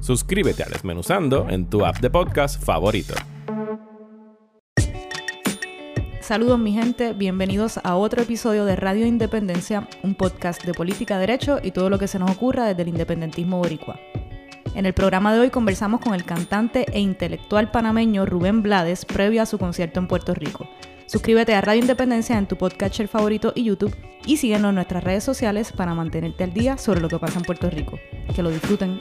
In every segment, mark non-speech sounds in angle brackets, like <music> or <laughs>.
Suscríbete a Desmenuzando en tu app de podcast favorito. Saludos mi gente, bienvenidos a otro episodio de Radio Independencia, un podcast de política, derecho y todo lo que se nos ocurra desde el independentismo boricua. En el programa de hoy conversamos con el cantante e intelectual panameño Rubén Blades previo a su concierto en Puerto Rico. Suscríbete a Radio Independencia en tu podcatcher favorito y YouTube y síguenos en nuestras redes sociales para mantenerte al día sobre lo que pasa en Puerto Rico. Que lo disfruten.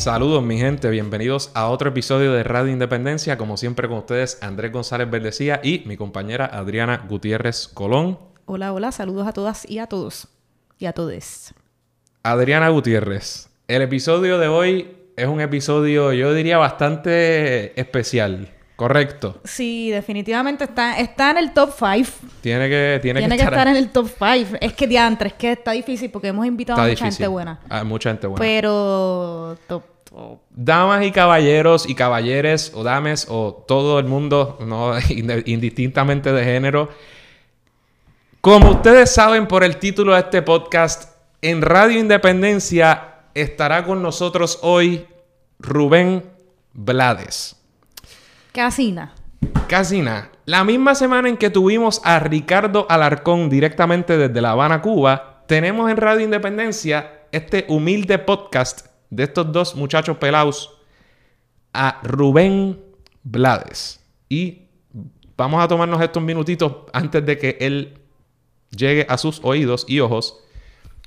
Saludos mi gente, bienvenidos a otro episodio de Radio Independencia, como siempre con ustedes Andrés González Verdecía y mi compañera Adriana Gutiérrez Colón. Hola, hola, saludos a todas y a todos y a todes. Adriana Gutiérrez, el episodio de hoy es un episodio yo diría bastante especial. Correcto. Sí, definitivamente está, está en el top 5. Tiene que, tiene, que, estar, en el top 5. Es que diantre, es que está difícil porque hemos invitado a mucha gente buena. A mucha gente buena. Pero top, Damas y caballeros y caballeres o dames o todo el mundo, no <laughs> indistintamente de género. Como ustedes saben por el título de este podcast, en Radio Independencia estará con nosotros hoy Rubén Blades. Casina. Casina. La misma semana en que tuvimos a Ricardo Alarcón directamente desde La Habana, Cuba, tenemos en Radio Independencia este humilde podcast de estos dos muchachos pelados a Rubén Blades. Y vamos a tomarnos estos minutitos antes de que él llegue a sus oídos y ojos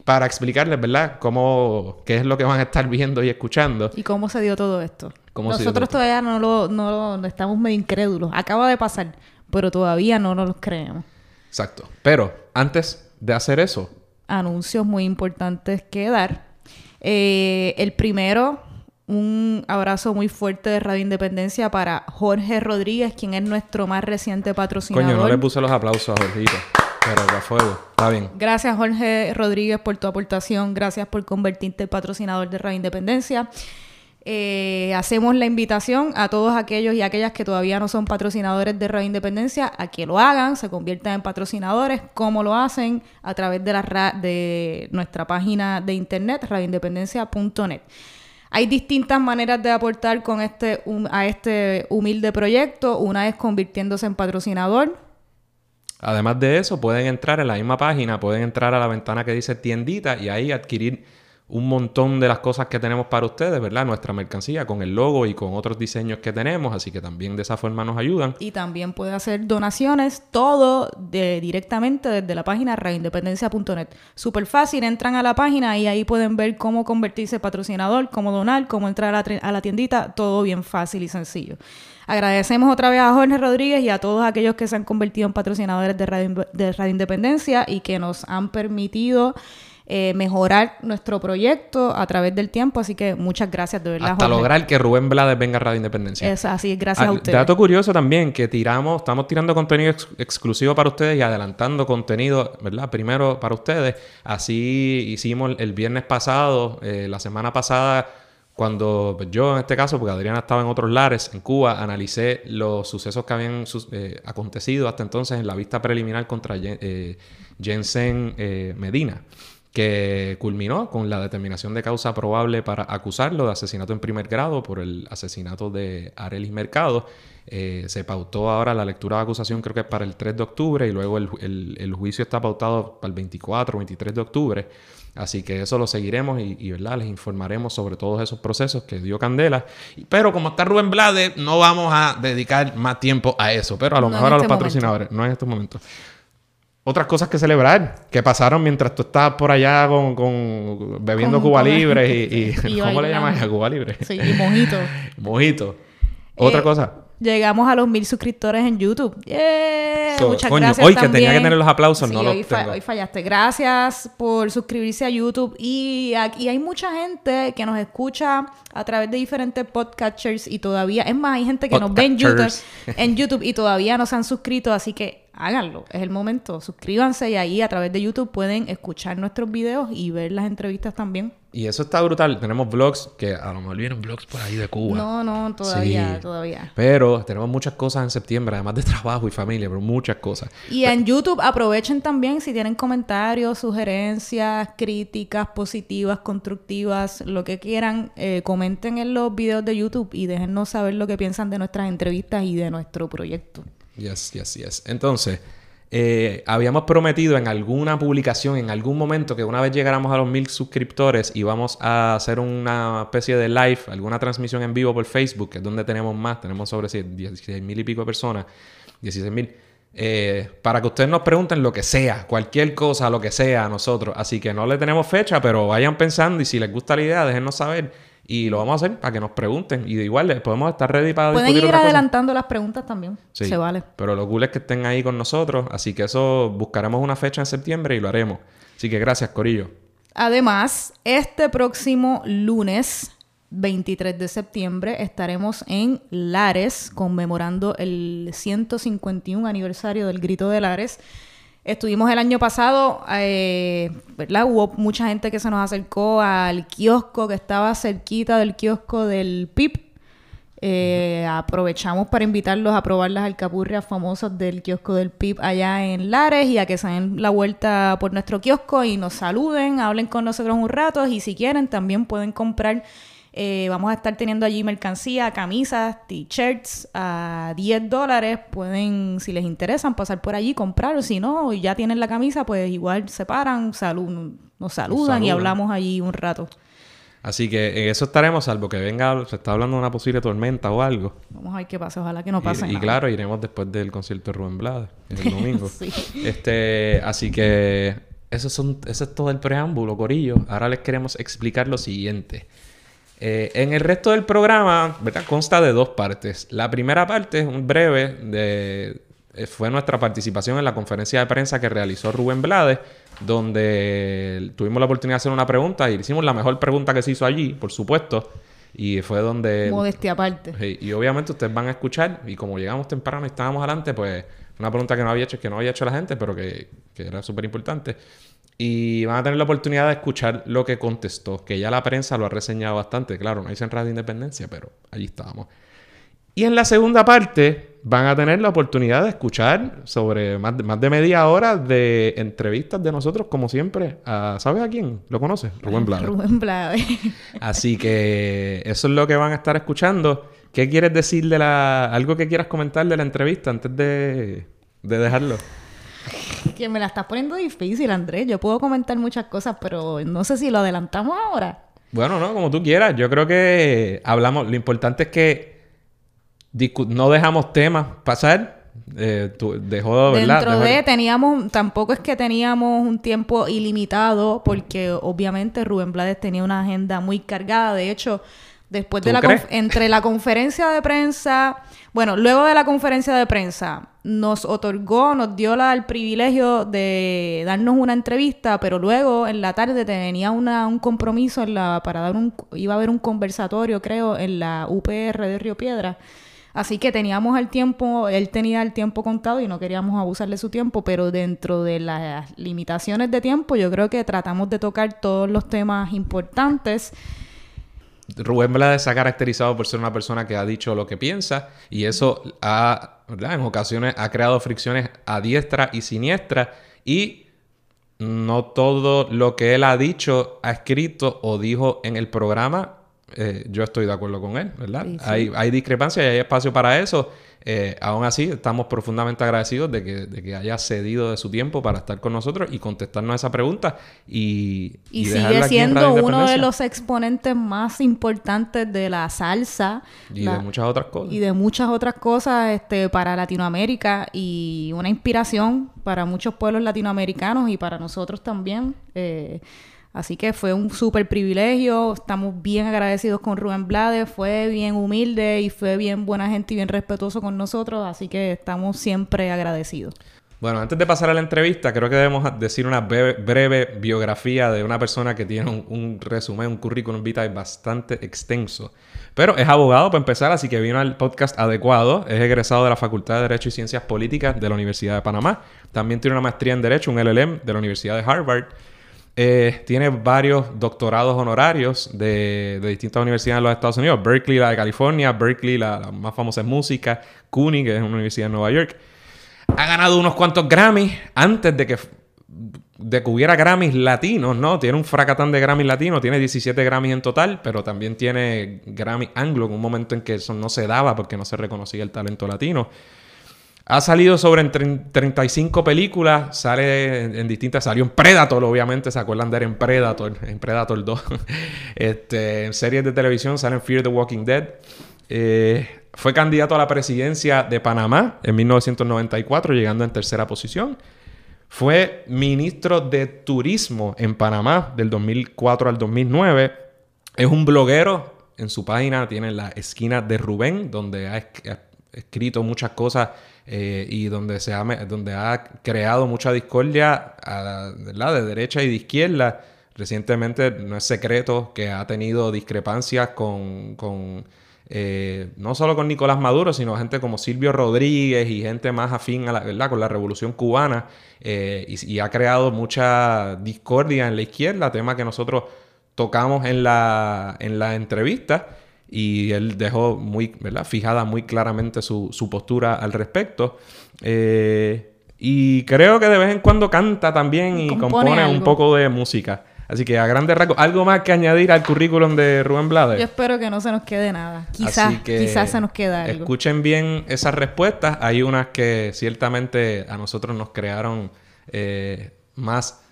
para explicarles, ¿verdad?, cómo, qué es lo que van a estar viendo y escuchando. Y cómo se dio todo esto. Nosotros todavía no lo, no estamos medio incrédulos. Acaba de pasar, pero todavía no nos lo creemos. Exacto. Pero antes de hacer eso. Anuncios muy importantes que dar. Eh, el primero, un abrazo muy fuerte de Radio Independencia para Jorge Rodríguez, quien es nuestro más reciente patrocinador. Coño, no le puse los aplausos a Jorgito. Pero a fuego. Está bien. Gracias, Jorge Rodríguez, por tu aportación. Gracias por convertirte en patrocinador de Radio Independencia. Eh, hacemos la invitación a todos aquellos y aquellas que todavía no son patrocinadores de Radio Independencia a que lo hagan, se conviertan en patrocinadores. ¿Cómo lo hacen? A través de, de nuestra página de internet, radioindependencia.net. Hay distintas maneras de aportar con este, a este humilde proyecto. Una es convirtiéndose en patrocinador Además de eso, pueden entrar en la misma página, pueden entrar a la ventana que dice tiendita y ahí adquirir un montón de las cosas que tenemos para ustedes, ¿verdad? Nuestra mercancía con el logo y con otros diseños que tenemos, así que también de esa forma nos ayudan. Y también puede hacer donaciones, todo de, directamente desde la página reindependencia.net. Súper fácil, entran a la página y ahí pueden ver cómo convertirse en patrocinador, cómo donar, cómo entrar a la, tiendita, todo bien fácil y sencillo. Agradecemos otra vez a Jorge Rodríguez y a todos aquellos que se han convertido en patrocinadores de Radio, de Radio Independencia y que nos han permitido eh, mejorar nuestro proyecto a través del tiempo. Así que muchas gracias, de verdad. Hasta lograr que Rubén Blades venga a Radio Independencia. Es así, gracias a ah, ustedes. Dato curioso también, que tiramos, estamos tirando contenido exclusivo para ustedes y adelantando contenido, ¿verdad? Primero para ustedes. Así hicimos el viernes pasado, eh, la semana pasada cuando pues, yo, en este caso, porque Adriana estaba en otros lares, en Cuba, analicé los sucesos que habían eh, acontecido hasta entonces en la vista preliminar contra eh, Jensen eh, Medina, que culminó con la determinación de causa probable para acusarlo de asesinato en primer grado por el asesinato de Arelis Mercado. se pautó ahora la lectura de acusación, creo que es para el 3 de octubre, y luego el, el juicio está pautado para el 24 o 23 de octubre. Así que eso lo seguiremos y, ¿verdad? les informaremos sobre todos esos procesos que dio Candela. Pero como está Rubén Blades, no vamos a dedicar más tiempo a eso. Pero a lo mejor a los este patrocinadores, no en estos momentos. Otras cosas que celebrar, que pasaron mientras tú estabas por allá con, bebiendo Cuba Libre y, <laughs> ¿Cómo le llamas a Cuba Libre? Sí, y mojito. <laughs> mojito. Otra eh, cosa. llegamos a los mil suscriptores en YouTube. ¡Yeah! So, Muchas coño, gracias hoy que tenía que tener los aplausos, Sí, no los hoy, fa- tengo. hoy fallaste. Gracias por suscribirse a YouTube. Y aquí hay mucha gente que nos escucha a través de diferentes podcatchers y todavía... Es más, hay gente que nos ve en YouTube, en YouTube y todavía no se han suscrito, así que háganlo. Es el momento. Suscríbanse y ahí a través de YouTube pueden escuchar nuestros videos y ver las entrevistas también. Y eso está brutal. Tenemos vlogs que a lo mejor vienen vlogs por ahí de Cuba. No, no, todavía, Sí. todavía. Pero tenemos muchas cosas en septiembre, además de trabajo y familia, pero muchas cosas. Y en YouTube aprovechen también si tienen comentarios, sugerencias, críticas positivas, constructivas, lo que quieran, eh, comenten en los videos de YouTube y déjennos saber lo que piensan de nuestras entrevistas y de nuestro proyecto. Yes, yes, yes. Entonces, eh, habíamos prometido en alguna publicación, en algún momento, que una vez llegáramos a los mil suscriptores íbamos a hacer una especie de live, alguna transmisión en vivo por Facebook, que es donde tenemos más, tenemos sobre 16 mil y pico de personas, 16 mil. eh, para que ustedes nos pregunten lo que sea, cualquier cosa, lo que sea a nosotros. Así que no le tenemos fecha, pero vayan pensando y si les gusta la idea, déjennos saber. Y lo vamos a hacer para que nos pregunten. Y de igual les podemos estar ready para Pueden discutir ir adelantando las preguntas también. Sí, Se vale. Pero lo cool es que estén ahí con nosotros. Así que eso buscaremos una fecha en septiembre y lo haremos. Así que gracias, Corillo. Además, este próximo lunes 23 de septiembre estaremos en Lares conmemorando el 151 aniversario del Grito de Lares. Estuvimos el año pasado, eh, ¿verdad? Hubo mucha gente que se nos acercó al kiosco que estaba cerquita del kiosco del PIP. Eh, aprovechamos para invitarlos a probar las alcapurrias famosas del kiosco del PIB allá en Lares y a que se den la vuelta por nuestro kiosco y nos saluden, hablen con nosotros un rato y si quieren también pueden comprar, eh, vamos a estar teniendo allí mercancía, camisas, t-shirts a 10 dólares, pueden, si les interesan, pasar por allí, comprar o si no, ya tienen la camisa, pues igual se paran, salud, nos saludan y hablamos allí un rato. Así que en eso estaremos, salvo que venga, se está hablando de una posible tormenta o algo. Vamos a ver qué pasa, ojalá que no pase y, y claro, iremos después del concierto de Rubén Blades, el <laughs> domingo. Sí. Este, así que eso, son, eso es todo el preámbulo, Corillo. Ahora les queremos explicar lo siguiente. Eh, en el resto del programa, ¿verdad? Consta de dos partes. La primera parte es un breve de... eh, Fue nuestra participación en la conferencia de prensa que realizó Rubén Blades, donde tuvimos la oportunidad de hacer una pregunta y hicimos la mejor pregunta que se hizo allí, por supuesto. Y fue donde... Modestia aparte. Sí, y obviamente ustedes van a escuchar, y como llegamos temprano y estábamos adelante, pues una pregunta que no había hecho, que no había hecho la gente, pero que, que era súper importante. Y van a tener la oportunidad de escuchar lo que contestó, que ya la prensa lo ha reseñado bastante, claro, no hice en Radio Independencia, pero allí estábamos. Y en la segunda parte van a tener la oportunidad de escuchar sobre más de, más de media hora de entrevistas de nosotros, como siempre. a- ¿Sabes a quién? ¿Lo conoces? Rubén Blades. <laughs> Rubén Blades. Así que eso es lo que van a estar escuchando. ¿Qué quieres decir de la... algo que quieras comentar de la entrevista antes de, de dejarlo? Que me la estás poniendo difícil, Andrés. Yo puedo comentar muchas cosas, pero no sé si lo adelantamos ahora. Bueno, no, como tú quieras. Yo creo que hablamos... Lo importante es que no dejamos temas pasar. Eh, tú- dejó, ¿verdad? Dentro Dejó- de teníamos, tampoco es que teníamos un tiempo ilimitado, porque obviamente Rubén Blades tenía una agenda muy cargada. De hecho, después de ¿Tú la entre la conferencia de prensa, bueno, luego de la conferencia de prensa, nos otorgó, nos dio la- el privilegio de darnos una entrevista, pero luego en la tarde tenía una, un compromiso en la, para dar un, iba a haber un conversatorio, creo, en la UPR de Río Piedra. Así que teníamos el tiempo, él tenía el tiempo contado y no queríamos abusar de su tiempo, pero dentro de las limitaciones de tiempo, yo creo que tratamos de tocar todos los temas importantes. Rubén Blades se ha caracterizado por ser una persona que ha dicho lo que piensa y eso ha, en ocasiones ha creado fricciones a diestra y siniestra y no todo lo que él ha dicho, ha escrito o dijo en el programa, eh, yo estoy de acuerdo con él, ¿verdad? Sí, sí. Hay, hay discrepancias y hay espacio para eso. Eh, aún así, estamos profundamente agradecidos de que, de que haya cedido de su tiempo para estar con nosotros y contestarnos esa pregunta y, Y, dejarla sigue siendo uno de los exponentes más importantes de la salsa Y la- de muchas otras cosas. y de muchas otras cosas este, para Latinoamérica y una inspiración para muchos pueblos latinoamericanos y para nosotros también. Eh, Así que fue un súper privilegio, estamos bien agradecidos con Rubén Blades, fue bien humilde y fue bien buena gente y bien respetuoso con nosotros, así que estamos siempre agradecidos. Bueno, antes de pasar a la entrevista, creo que debemos decir una breve, biografía de una persona que tiene un, resumen, un currículum vitae bastante extenso. Pero es abogado para empezar, así que vino al podcast adecuado. Es egresado de la Facultad de Derecho y Ciencias Políticas de la Universidad de Panamá. También tiene una maestría en Derecho, un LLM de la Universidad de Harvard. Eh, tiene varios doctorados honorarios de, distintas universidades en los Estados Unidos. Berkeley, la de California. Berkeley, la, más famosa en música. CUNY, que es una universidad en Nueva York ha ganado unos cuantos Grammys antes de que, de hubiera Grammys latinos, ¿no? Tiene un fracatán de Grammys latinos, tiene 17 Grammys en total, pero también tiene Grammy anglo en un momento en que eso no se daba porque no se reconocía el talento latino. Ha salido sobre en 35 películas, sale en, distintas, salió en Predator, obviamente, se acuerdan de él en Predator, en Predator 2. <laughs> este, en series de televisión sale en Fear the Walking Dead. Eh, fue candidato a la presidencia de Panamá en 1994, llegando en tercera posición. Fue ministro de Turismo en Panamá del 2004 al 2009. Es un bloguero. En su página tiene la esquina de Rubén, donde ha, escrito muchas cosas eh, y donde, se ha, donde ha creado mucha discordia de derecha y de izquierda. Recientemente no es secreto que ha tenido discrepancias con eh, no solo con Nicolás Maduro, sino gente como Silvio Rodríguez y gente más afín a la, con la revolución cubana eh, y, ha creado mucha discordia en la izquierda, tema que nosotros tocamos en la, en la entrevista y él dejó muy, ¿verdad? fijada muy claramente su, postura al respecto. Eh, y creo que de vez en cuando canta también y compone un poco de música. Así que a grandes rasgos, ¿algo más que añadir al currículum de Rubén Blades? Yo espero que no se nos quede nada. Quizás, quizás se nos queda algo. Escuchen bien esas respuestas. Hay unas que ciertamente a nosotros nos crearon eh, más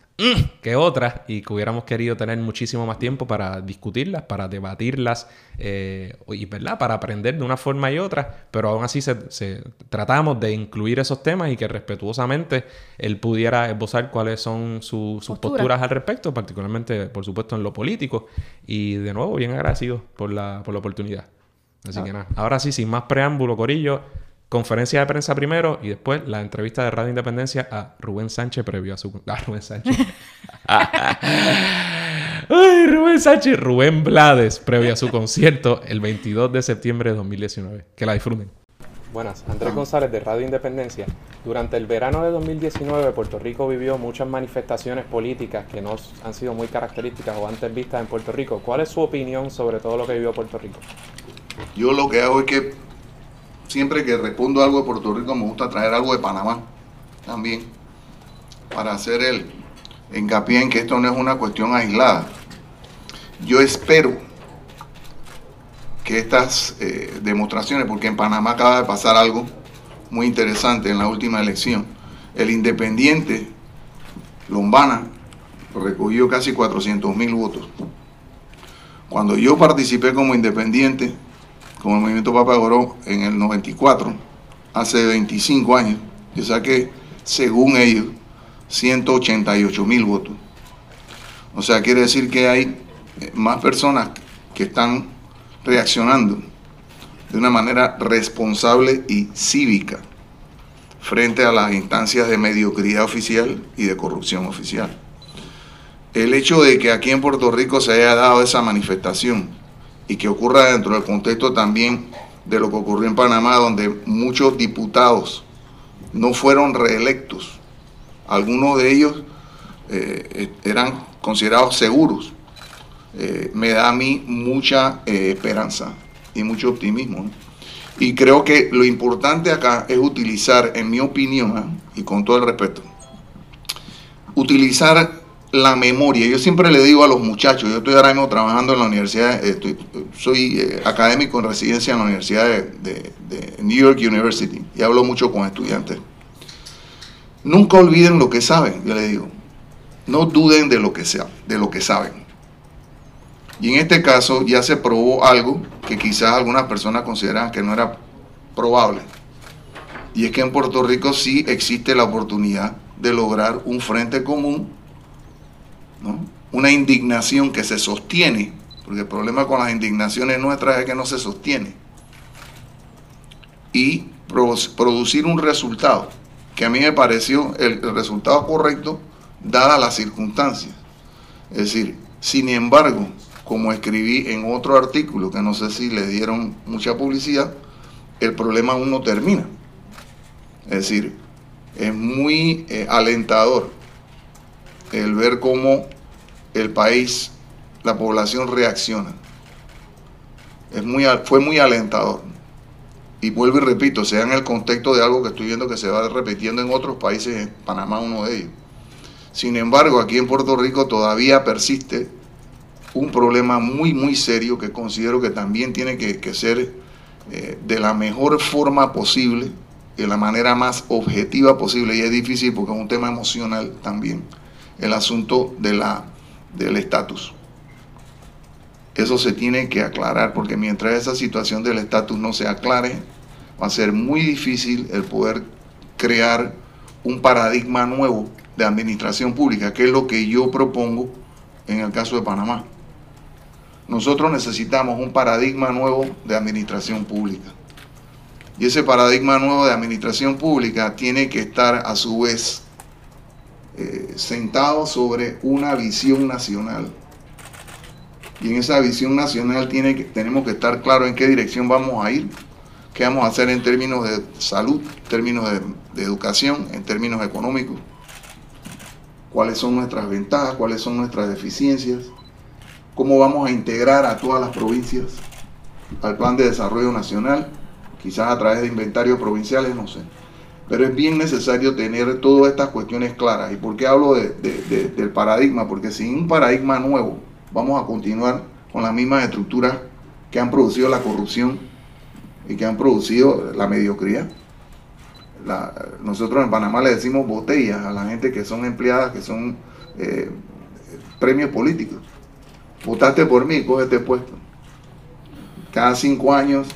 que otras y que hubiéramos querido tener muchísimo más tiempo para discutirlas, para debatirlas eh, y ¿verdad? para aprender de una forma y otra, pero aún así se, tratamos de incluir esos temas y que respetuosamente él pudiera esbozar cuáles son sus posturas al respecto, particularmente por supuesto en lo político y de nuevo bien agradecido por la, por la oportunidad. Así ah. que nada, ahora sí, sin más preámbulo, Corillo, conferencia de prensa primero y después la entrevista de Radio Independencia a Rubén Sánchez previo a su... Ah, <laughs> Rubén Sánchez. <laughs> Ay, Rubén Sánchez. Rubén Blades previo a su concierto el 22 de septiembre de 2019. Que la disfruten. Buenas, Andrés González de Radio Independencia. Durante el verano de 2019 Puerto Rico vivió muchas manifestaciones políticas que no han sido muy características o antes vistas en Puerto Rico. ¿Cuál es su opinión sobre todo lo que vivió Puerto Rico? Yo lo que hago es que siempre que respondo algo de Puerto Rico me gusta traer algo de Panamá también, para hacer el hincapié en que esto no es una cuestión aislada. Yo espero que estas eh, demostraciones, porque en Panamá acaba de pasar algo muy interesante en la última elección, el independiente Lombana recogió casi 400 mil votos. Cuando yo participé como independiente, como el movimiento Papa Goró en el 94, hace 25 años, yo saqué, según ellos, 188 mil votos. O sea, quiere decir que hay eh, más personas que están reaccionando de una manera responsable y cívica frente a las instancias de mediocridad oficial y de corrupción oficial. El hecho de que aquí en Puerto Rico se haya dado esa manifestación y que ocurra dentro del contexto también de lo que ocurrió en Panamá, donde muchos diputados no fueron reelectos. Algunos de ellos eh, eran considerados seguros. Eh, me da a mí mucha eh, esperanza y mucho optimismo. Y creo que lo importante acá es utilizar, en mi opinión, y con todo el respeto, utilizar la memoria. Yo siempre le digo a los muchachos, yo estoy ahora mismo trabajando en la universidad, soy eh, académico en residencia en la Universidad de, New York University y hablo mucho con estudiantes. Nunca olviden lo que saben, yo les digo. No duden de lo que sea, de lo que saben. Y en este caso ya se probó algo que quizás algunas personas consideran que no era probable. Y es que en Puerto Rico sí existe la oportunidad de lograr un frente común una indignación que se sostiene, porque el problema con las indignaciones nuestras es que no se sostiene, y producir un resultado que a mí me pareció el, resultado correcto dadas las circunstancias. Es decir, sin embargo, como escribí en otro artículo, que no sé si le dieron mucha publicidad, el problema aún no termina. Es decir, es muy eh, alentador el ver cómo el país, la población reacciona. Es muy, fue muy alentador. Y vuelvo y repito, sea en el contexto de algo que estoy viendo que se va repitiendo en otros países, Panamá uno de ellos. Sin embargo, aquí en Puerto Rico todavía persiste un problema muy, muy serio que considero que también tiene que, ser eh, de la mejor forma posible, de la manera más objetiva posible, y es difícil porque es un tema emocional también, el asunto de la, del estatus. Eso se tiene que aclarar porque mientras esa situación del estatus no se aclare, va a ser muy difícil el poder crear un paradigma nuevo de administración pública, que es lo que yo propongo en el caso de Panamá. Nosotros necesitamos un paradigma nuevo de administración pública. Y ese paradigma nuevo de administración pública tiene que estar a su vez eh, sentado sobre una visión nacional y en esa visión nacional tiene que, tenemos que estar claros en qué dirección vamos a ir, qué vamos a hacer en términos de salud, en términos de, educación, en términos económicos, cuáles son nuestras ventajas, cuáles son nuestras deficiencias, cómo vamos a integrar a todas las provincias al plan de desarrollo nacional, quizás a través de inventarios provinciales, no sé. Pero es bien necesario tener todas estas cuestiones claras. ¿Y por qué hablo del paradigma? Porque sin un paradigma nuevo, vamos a continuar con las mismas estructuras que han producido la corrupción y que han producido la mediocridad. nosotros en Panamá le decimos botellas a la gente que son empleadas, que son eh, premios políticos. Votaste por mí, coge este puesto. Cada cinco años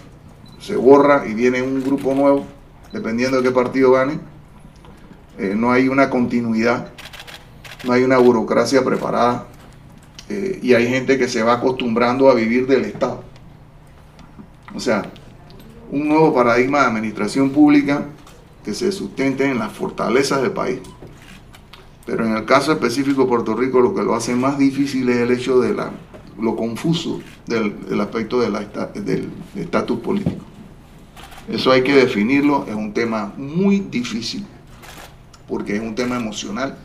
se borra y viene un grupo nuevo, dependiendo de qué partido gane. Eh, no hay una continuidad, no hay una burocracia preparada eh, y hay gente que se va acostumbrando a vivir del Estado. O sea, un nuevo paradigma de administración pública que se sustente en las fortalezas del país. Pero en el caso específico de Puerto Rico lo que lo hace más difícil es el hecho de la, lo confuso del, aspecto del estatus político. Eso hay que definirlo, es un tema muy difícil, porque es un tema emocional,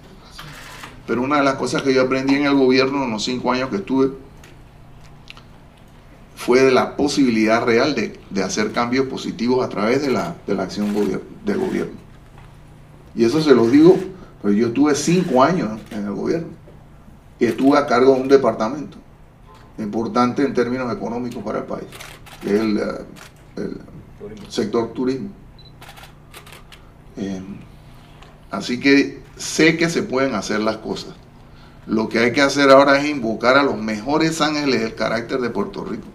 pero una de las cosas que yo aprendí en el gobierno en los cinco años que estuve fue de la posibilidad real de, hacer cambios positivos a través de la, acción del gobierno. Y eso se lo digo, pues yo estuve cinco años en el gobierno y estuve a cargo de un departamento importante en términos económicos para el país, que es el, sector turismo. Eh, así que sé que se pueden hacer las cosas. Lo que hay que hacer ahora es invocar a los mejores ángeles del carácter de Puerto Rico.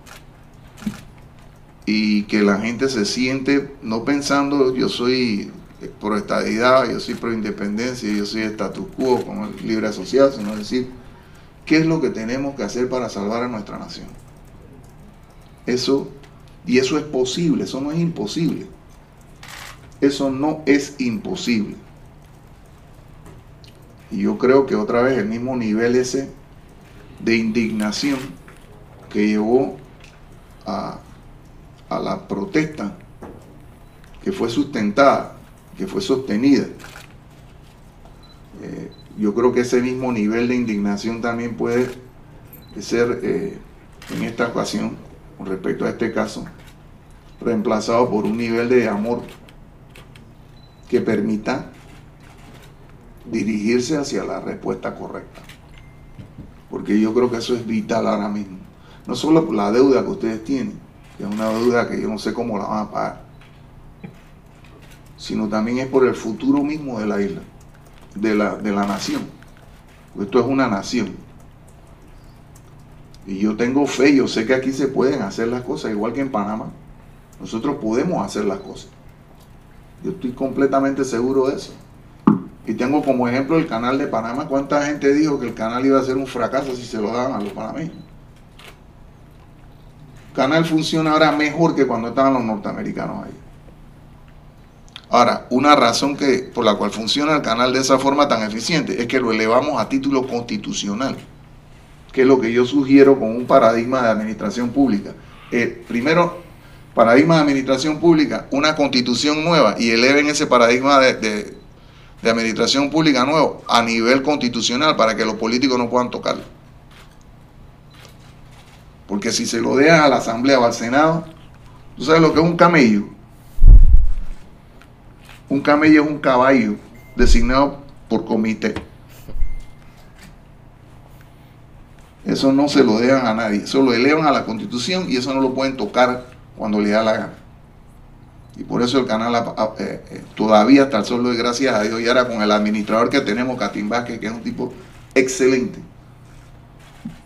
Y que la gente se siente, no pensando yo soy pro estadidad, yo soy pro independencia, yo soy status quo con el libre asociado, sino decir, ¿qué es lo que tenemos que hacer para salvar a nuestra nación? Eso, y eso es posible, eso no es imposible. Eso no es imposible. Y yo creo que otra vez el mismo nivel ese de indignación que llevó a, la protesta que fue sustentada, que fue sostenida. Eh, yo creo que ese mismo nivel de indignación también puede ser eh, en esta ocasión, con respecto a este caso, reemplazado por un nivel de amor que permita dirigirse hacia la respuesta correcta. Porque yo creo que eso es vital ahora mismo. No solo por la deuda que ustedes tienen, que es una deuda que yo no sé cómo la van a pagar, sino también es por el futuro mismo de la isla, de la, de la nación. esto es una nación. Y yo tengo fe, yo sé que aquí se pueden hacer las cosas, igual que en Panamá. Nosotros podemos hacer las cosas. Yo estoy completamente seguro de eso. Y tengo como ejemplo el canal de Panamá. ¿Cuánta gente dijo que el canal iba a ser un fracaso si se lo daban a los panameños? El canal funciona ahora mejor que cuando estaban los norteamericanos ahí. Ahora, una razón que, por la cual funciona el canal de esa forma tan eficiente es que lo elevamos a título constitucional, que es lo que yo sugiero con un paradigma de administración pública. Eh, primero, paradigma de administración pública, una constitución nueva y eleven ese paradigma de, administración pública nuevo a nivel constitucional para que los políticos no puedan tocarlo. Porque si se lo dejan a la Asamblea o al Senado, ¿tú sabes lo que es un camello? Un camello es un caballo designado por comité. Eso no se lo dejan a nadie, eso lo elevan a la constitución y eso no lo pueden tocar cuando le da la gana. Y por eso el canal eh, eh, todavía hasta el sol de gracias a Dios y ahora con el administrador que tenemos, Catín Vázquez, que es un tipo excelente.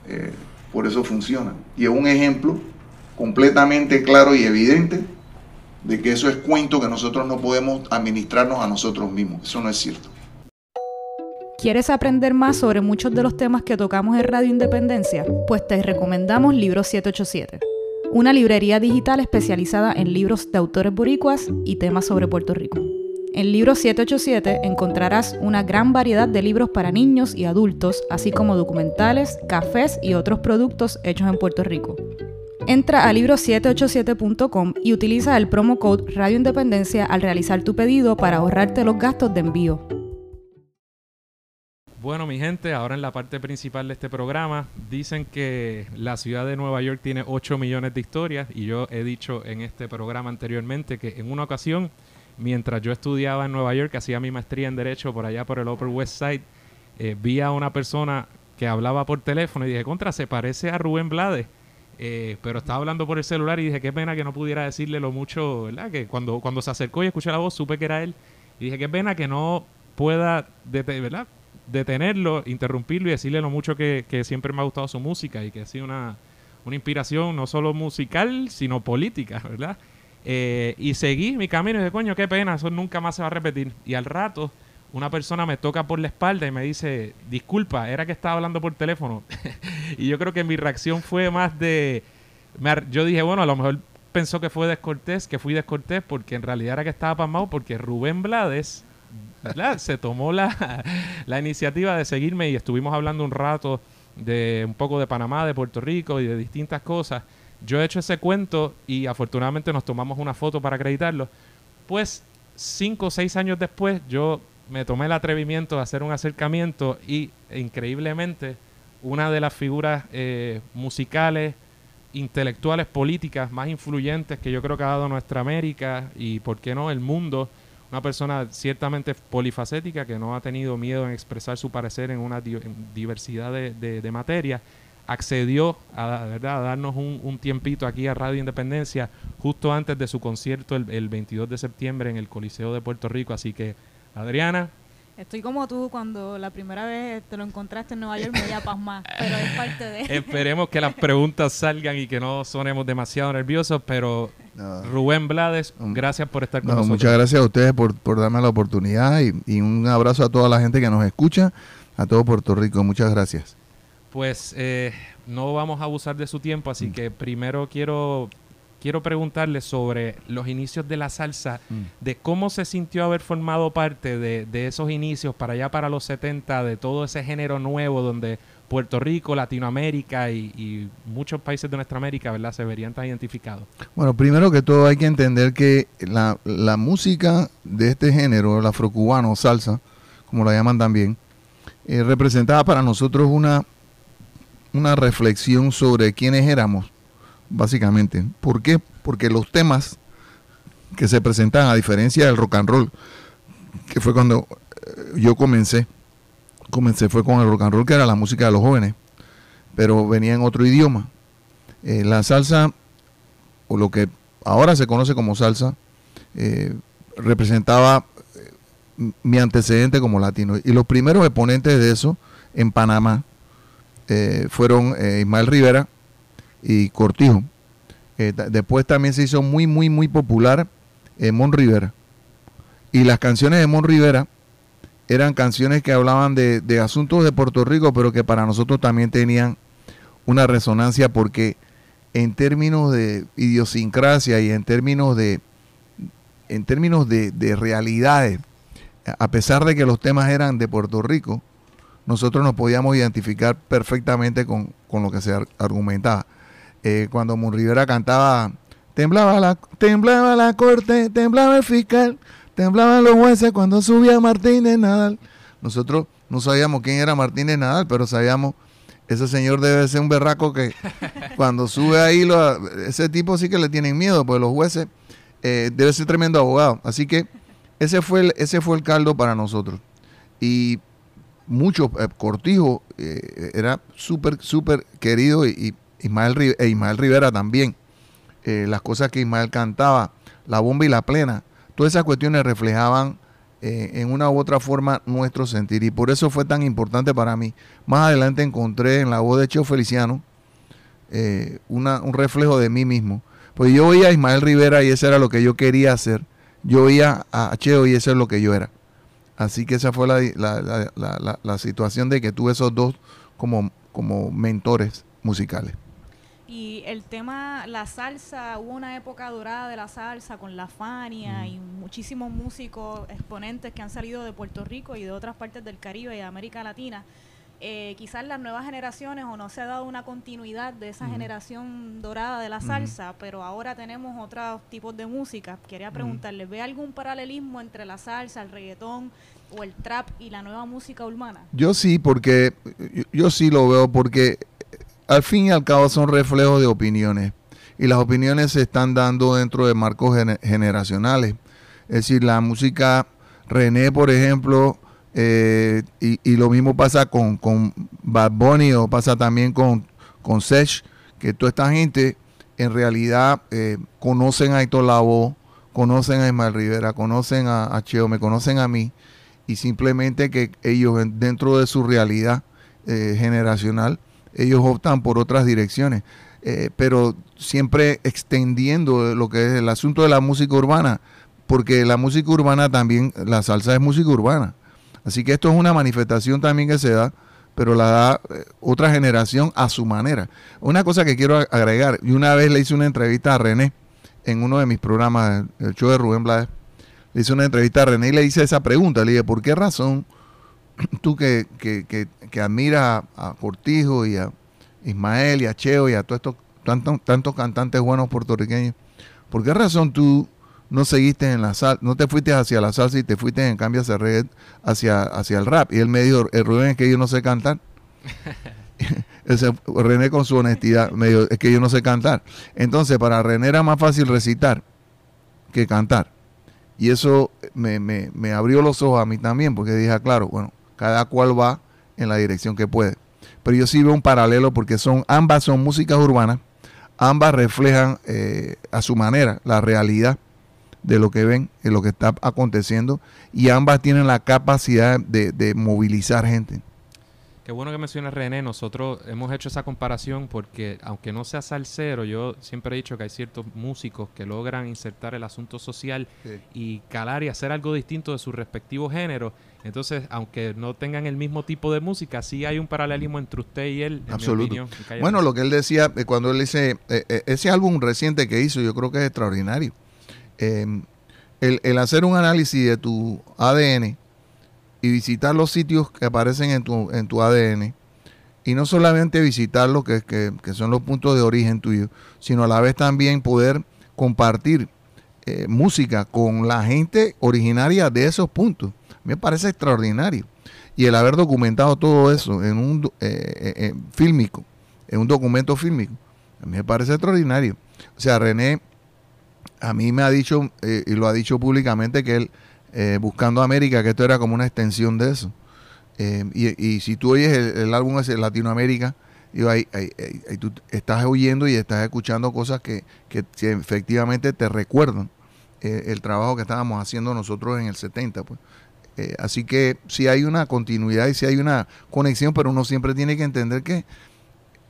Eh, por eso funciona. Y es un ejemplo completamente claro y evidente de que eso es cuento que nosotros no podemos administrarnos a nosotros mismos. Eso no es cierto. ¿Quieres aprender más sobre muchos de los temas que tocamos en Radio Independencia? Pues te recomendamos Libro 787, una librería digital especializada en libros de autores boricuas y temas sobre Puerto Rico. En Libro 787 encontrarás una gran variedad de libros para niños y adultos, así como documentales, cafés y otros productos hechos en Puerto Rico. Entra a libro787.com y utiliza el promo code Radio Independencia al realizar tu pedido para ahorrarte los gastos de envío. Bueno, mi gente, ahora en la parte principal de este programa, dicen que la ciudad de Nueva York tiene 8 millones de historias y yo he dicho en este programa anteriormente que en una ocasión, mientras yo estudiaba en Nueva York, hacía mi maestría en Derecho por allá por el Upper West Side, eh, vi a una persona que hablaba por teléfono y dije, contra, se parece a Rubén Blades eh, pero estaba hablando por el celular y dije, qué pena que no pudiera decirle lo mucho, ¿verdad? Que cuando, cuando se acercó y escuché la voz, supe que era él. Y dije, qué pena que no pueda, ¿verdad? Detenerlo, interrumpirlo y decirle lo mucho que, siempre me ha gustado su música y que ha sido una, una inspiración no solo musical, sino política, <laughs> ¿verdad? Eh, y seguí mi camino y dije, coño, qué pena, eso nunca más se va a repetir. Y al rato una persona me toca por la espalda y me dice, disculpa, era que estaba hablando por teléfono. <laughs> y yo creo que mi reacción fue más de... yo dije, bueno, a lo mejor pensó que fue descortés, que fui descortés, porque en realidad era que estaba pasmado, porque Rubén Blades se tomó la, iniciativa de seguirme y estuvimos hablando un rato de un poco de Panamá, de Puerto Rico y de distintas cosas. Yo he hecho ese cuento y afortunadamente nos tomamos una foto para acreditarlo. Pues cinco o seis años después yo me tomé el atrevimiento de hacer un acercamiento y increíblemente una de las figuras eh, musicales, intelectuales, políticas más influyentes que yo creo que ha dado nuestra América y, ¿por qué no?, el mundo. Una persona ciertamente polifacética que no ha tenido miedo en expresar su parecer en una diversidad de, de, materias, accedió a, ¿verdad? a darnos un, tiempito aquí a Radio Independencia justo antes de su concierto el, el 22 de septiembre en el Coliseo de Puerto Rico. Así que Adriana. Estoy como tú cuando la primera vez te lo encontraste en Nueva York me a pasmar, pero es parte de... <laughs> Esperemos que las preguntas salgan y que no sonemos demasiado nerviosos, pero Rubén Blades, mm. gracias por estar con nosotros. Muchas gracias a ustedes por, darme la oportunidad y, un abrazo a toda la gente que nos escucha, a todo Puerto Rico. Muchas gracias. Pues eh, no vamos a abusar de su tiempo, así mm. que primero quiero quiero preguntarle sobre los inicios de la salsa, mm. de cómo se sintió haber formado parte de, esos inicios para allá para los 70, de todo ese género nuevo donde Puerto Rico, Latinoamérica y, muchos países de nuestra América, ¿verdad? Se verían tan identificados. Bueno, primero que todo hay que entender que la, música de este género, el afrocubano, salsa, como la llaman también, eh, representaba para nosotros una, una reflexión sobre quiénes éramos básicamente. ¿Por qué? Porque los temas que se presentan, a diferencia del rock and roll, que fue cuando eh, yo comencé, comencé fue con el rock and roll, que era la música de los jóvenes, pero venía en otro idioma. Eh, la salsa, o lo que ahora se conoce como salsa, eh, representaba mi antecedente como latino. Y los primeros exponentes de eso en Panamá fueron Ismael Rivera, y Cortijo. Eh, después también se hizo muy, muy, muy popular eh, Mon Rivera. Y las canciones de Mon Rivera eran canciones que hablaban de, de asuntos de Puerto Rico, pero que para nosotros también tenían una resonancia porque en términos de idiosincrasia y en términos de en términos de, de realidades, a pesar de que los temas eran de Puerto Rico, nosotros nos podíamos identificar perfectamente con, con lo que se ar- argumentaba. Eh, cuando Mon Rivera cantaba, temblaba la, temblaba la corte, temblaba el fiscal, temblaban los jueces cuando subía Martínez Nadal. Nosotros no sabíamos quién era Martínez Nadal, pero sabíamos, ese señor debe ser un berraco que <laughs> cuando sube ahí, lo- ese tipo sí que le tienen miedo, pues los jueces eh, debe ser tremendo abogado. Así que ese fue el, ese fue el caldo para nosotros. Y mucho, eh, Cortijo eh, era súper, súper querido y, y Ismael, e Ismael Rivera también. Eh, las cosas que Ismael cantaba, la bomba y la plena, todas esas cuestiones reflejaban eh, en una u otra forma nuestro sentir. Y por eso fue tan importante para mí. Más adelante encontré en la voz de Cheo Feliciano eh, un reflejo de mí mismo. Pues yo oía a Ismael Rivera y eso era lo que yo quería hacer. Yo oía a Cheo y eso es lo que yo era. Así que esa fue la, situación de que tuve esos dos como mentores musicales. Y el tema, la salsa, hubo una época dorada de la salsa con la Fania y muchísimos músicos exponentes que han salido de Puerto Rico y de otras partes del Caribe y de América Latina. Eh, quizás las nuevas generaciones o no se ha dado una continuidad de esa generación dorada de la salsa, pero ahora tenemos otros tipos de música. Quería preguntarle, ¿ve algún paralelismo entre la salsa, el reggaetón o el trap y la nueva música urbana? Yo sí, porque yo, yo sí lo veo, porque al fin y al cabo son reflejos de opiniones. Y las opiniones se están dando dentro de marcos gene- generacionales. Es decir, la música René, por ejemplo, eh, y, lo mismo pasa con, con Bad Bunny o pasa también con, con que toda esta gente en realidad eh, conocen a Héctor Lavoe, conocen a Ismael Rivera, conocen a, a Cheo, me conocen a mí, y simplemente que ellos en- dentro de su realidad eh, generacional, ellos optan por otras direcciones, Eh, pero siempre extendiendo lo que es el asunto de la música urbana, porque la música urbana también, la salsa es música urbana. Así que esto es una manifestación también que se da, pero la da eh, otra generación a su manera. Una cosa que quiero agregar, y una vez le hice una entrevista a René en uno de mis programas, el show de Rubén Blades, le hice una entrevista a René y le hice esa pregunta, le dije, ¿por qué razón <clears throat> tú que, que, que, que admiras a, a Cortijo y a Ismael y a Cheo y a todos estos tantos, tantos cantantes buenos puertorriqueños, ¿por qué razón tú no seguiste en la salsa, no te fuiste hacia la salsa y te fuiste en cambio hacia, reggae- hacia, hacia el rap? Y él me dijo, el Rubén es que yo no sé cantar. <laughs> Ese, René con su honestidad me dijo, es que yo no sé cantar. Entonces para René era más fácil recitar que cantar. Y eso me, me- me abrió los ojos a mí también, porque dije, ah, claro, bueno, cada cual va en la dirección que puede. Pero yo sí veo un paralelo porque son, ambas son músicas urbanas, ambas reflejan eh, a su manera la realidad de lo que ven, de lo que está aconteciendo, y ambas tienen la capacidad de, de movilizar gente. Qué bueno que mencionas René. Nosotros hemos hecho esa comparación porque, aunque no sea salsero, yo siempre he dicho que hay ciertos músicos que logran insertar el asunto social Sí. y calar y hacer algo distinto de su respectivo género. Entonces, aunque no tengan el mismo tipo de música, sí hay un paralelismo entre usted y él. En Absoluto. Mi opinión. Bueno, lo que él decía, eh, cuando él dice, eh, eh, ese álbum reciente que hizo, yo creo que es extraordinario. Eh, el, el hacer un análisis de tu ADN y visitar los sitios que aparecen en tu, en tu ADN, y no solamente visitar lo que, que, que son los puntos de origen tuyo, sino a la vez también poder compartir música con la gente originaria de esos puntos. Me parece extraordinario. Y el haber documentado todo eso en un eh, eh, eh, fílmico, en un documento fílmico, a mí me parece extraordinario. O sea, René a mí me ha dicho, eh, y lo ha dicho públicamente, que él, Buscando América, que esto era como una extensión de eso. Y, si tú oyes el, álbum ese, Latinoamérica, digo, ahí, tú estás oyendo y estás escuchando cosas que, que, efectivamente te recuerdan el trabajo que estábamos haciendo nosotros en el 70. Pues. Eh, así que sí hay una continuidad y sí hay una conexión, pero uno siempre tiene que entender que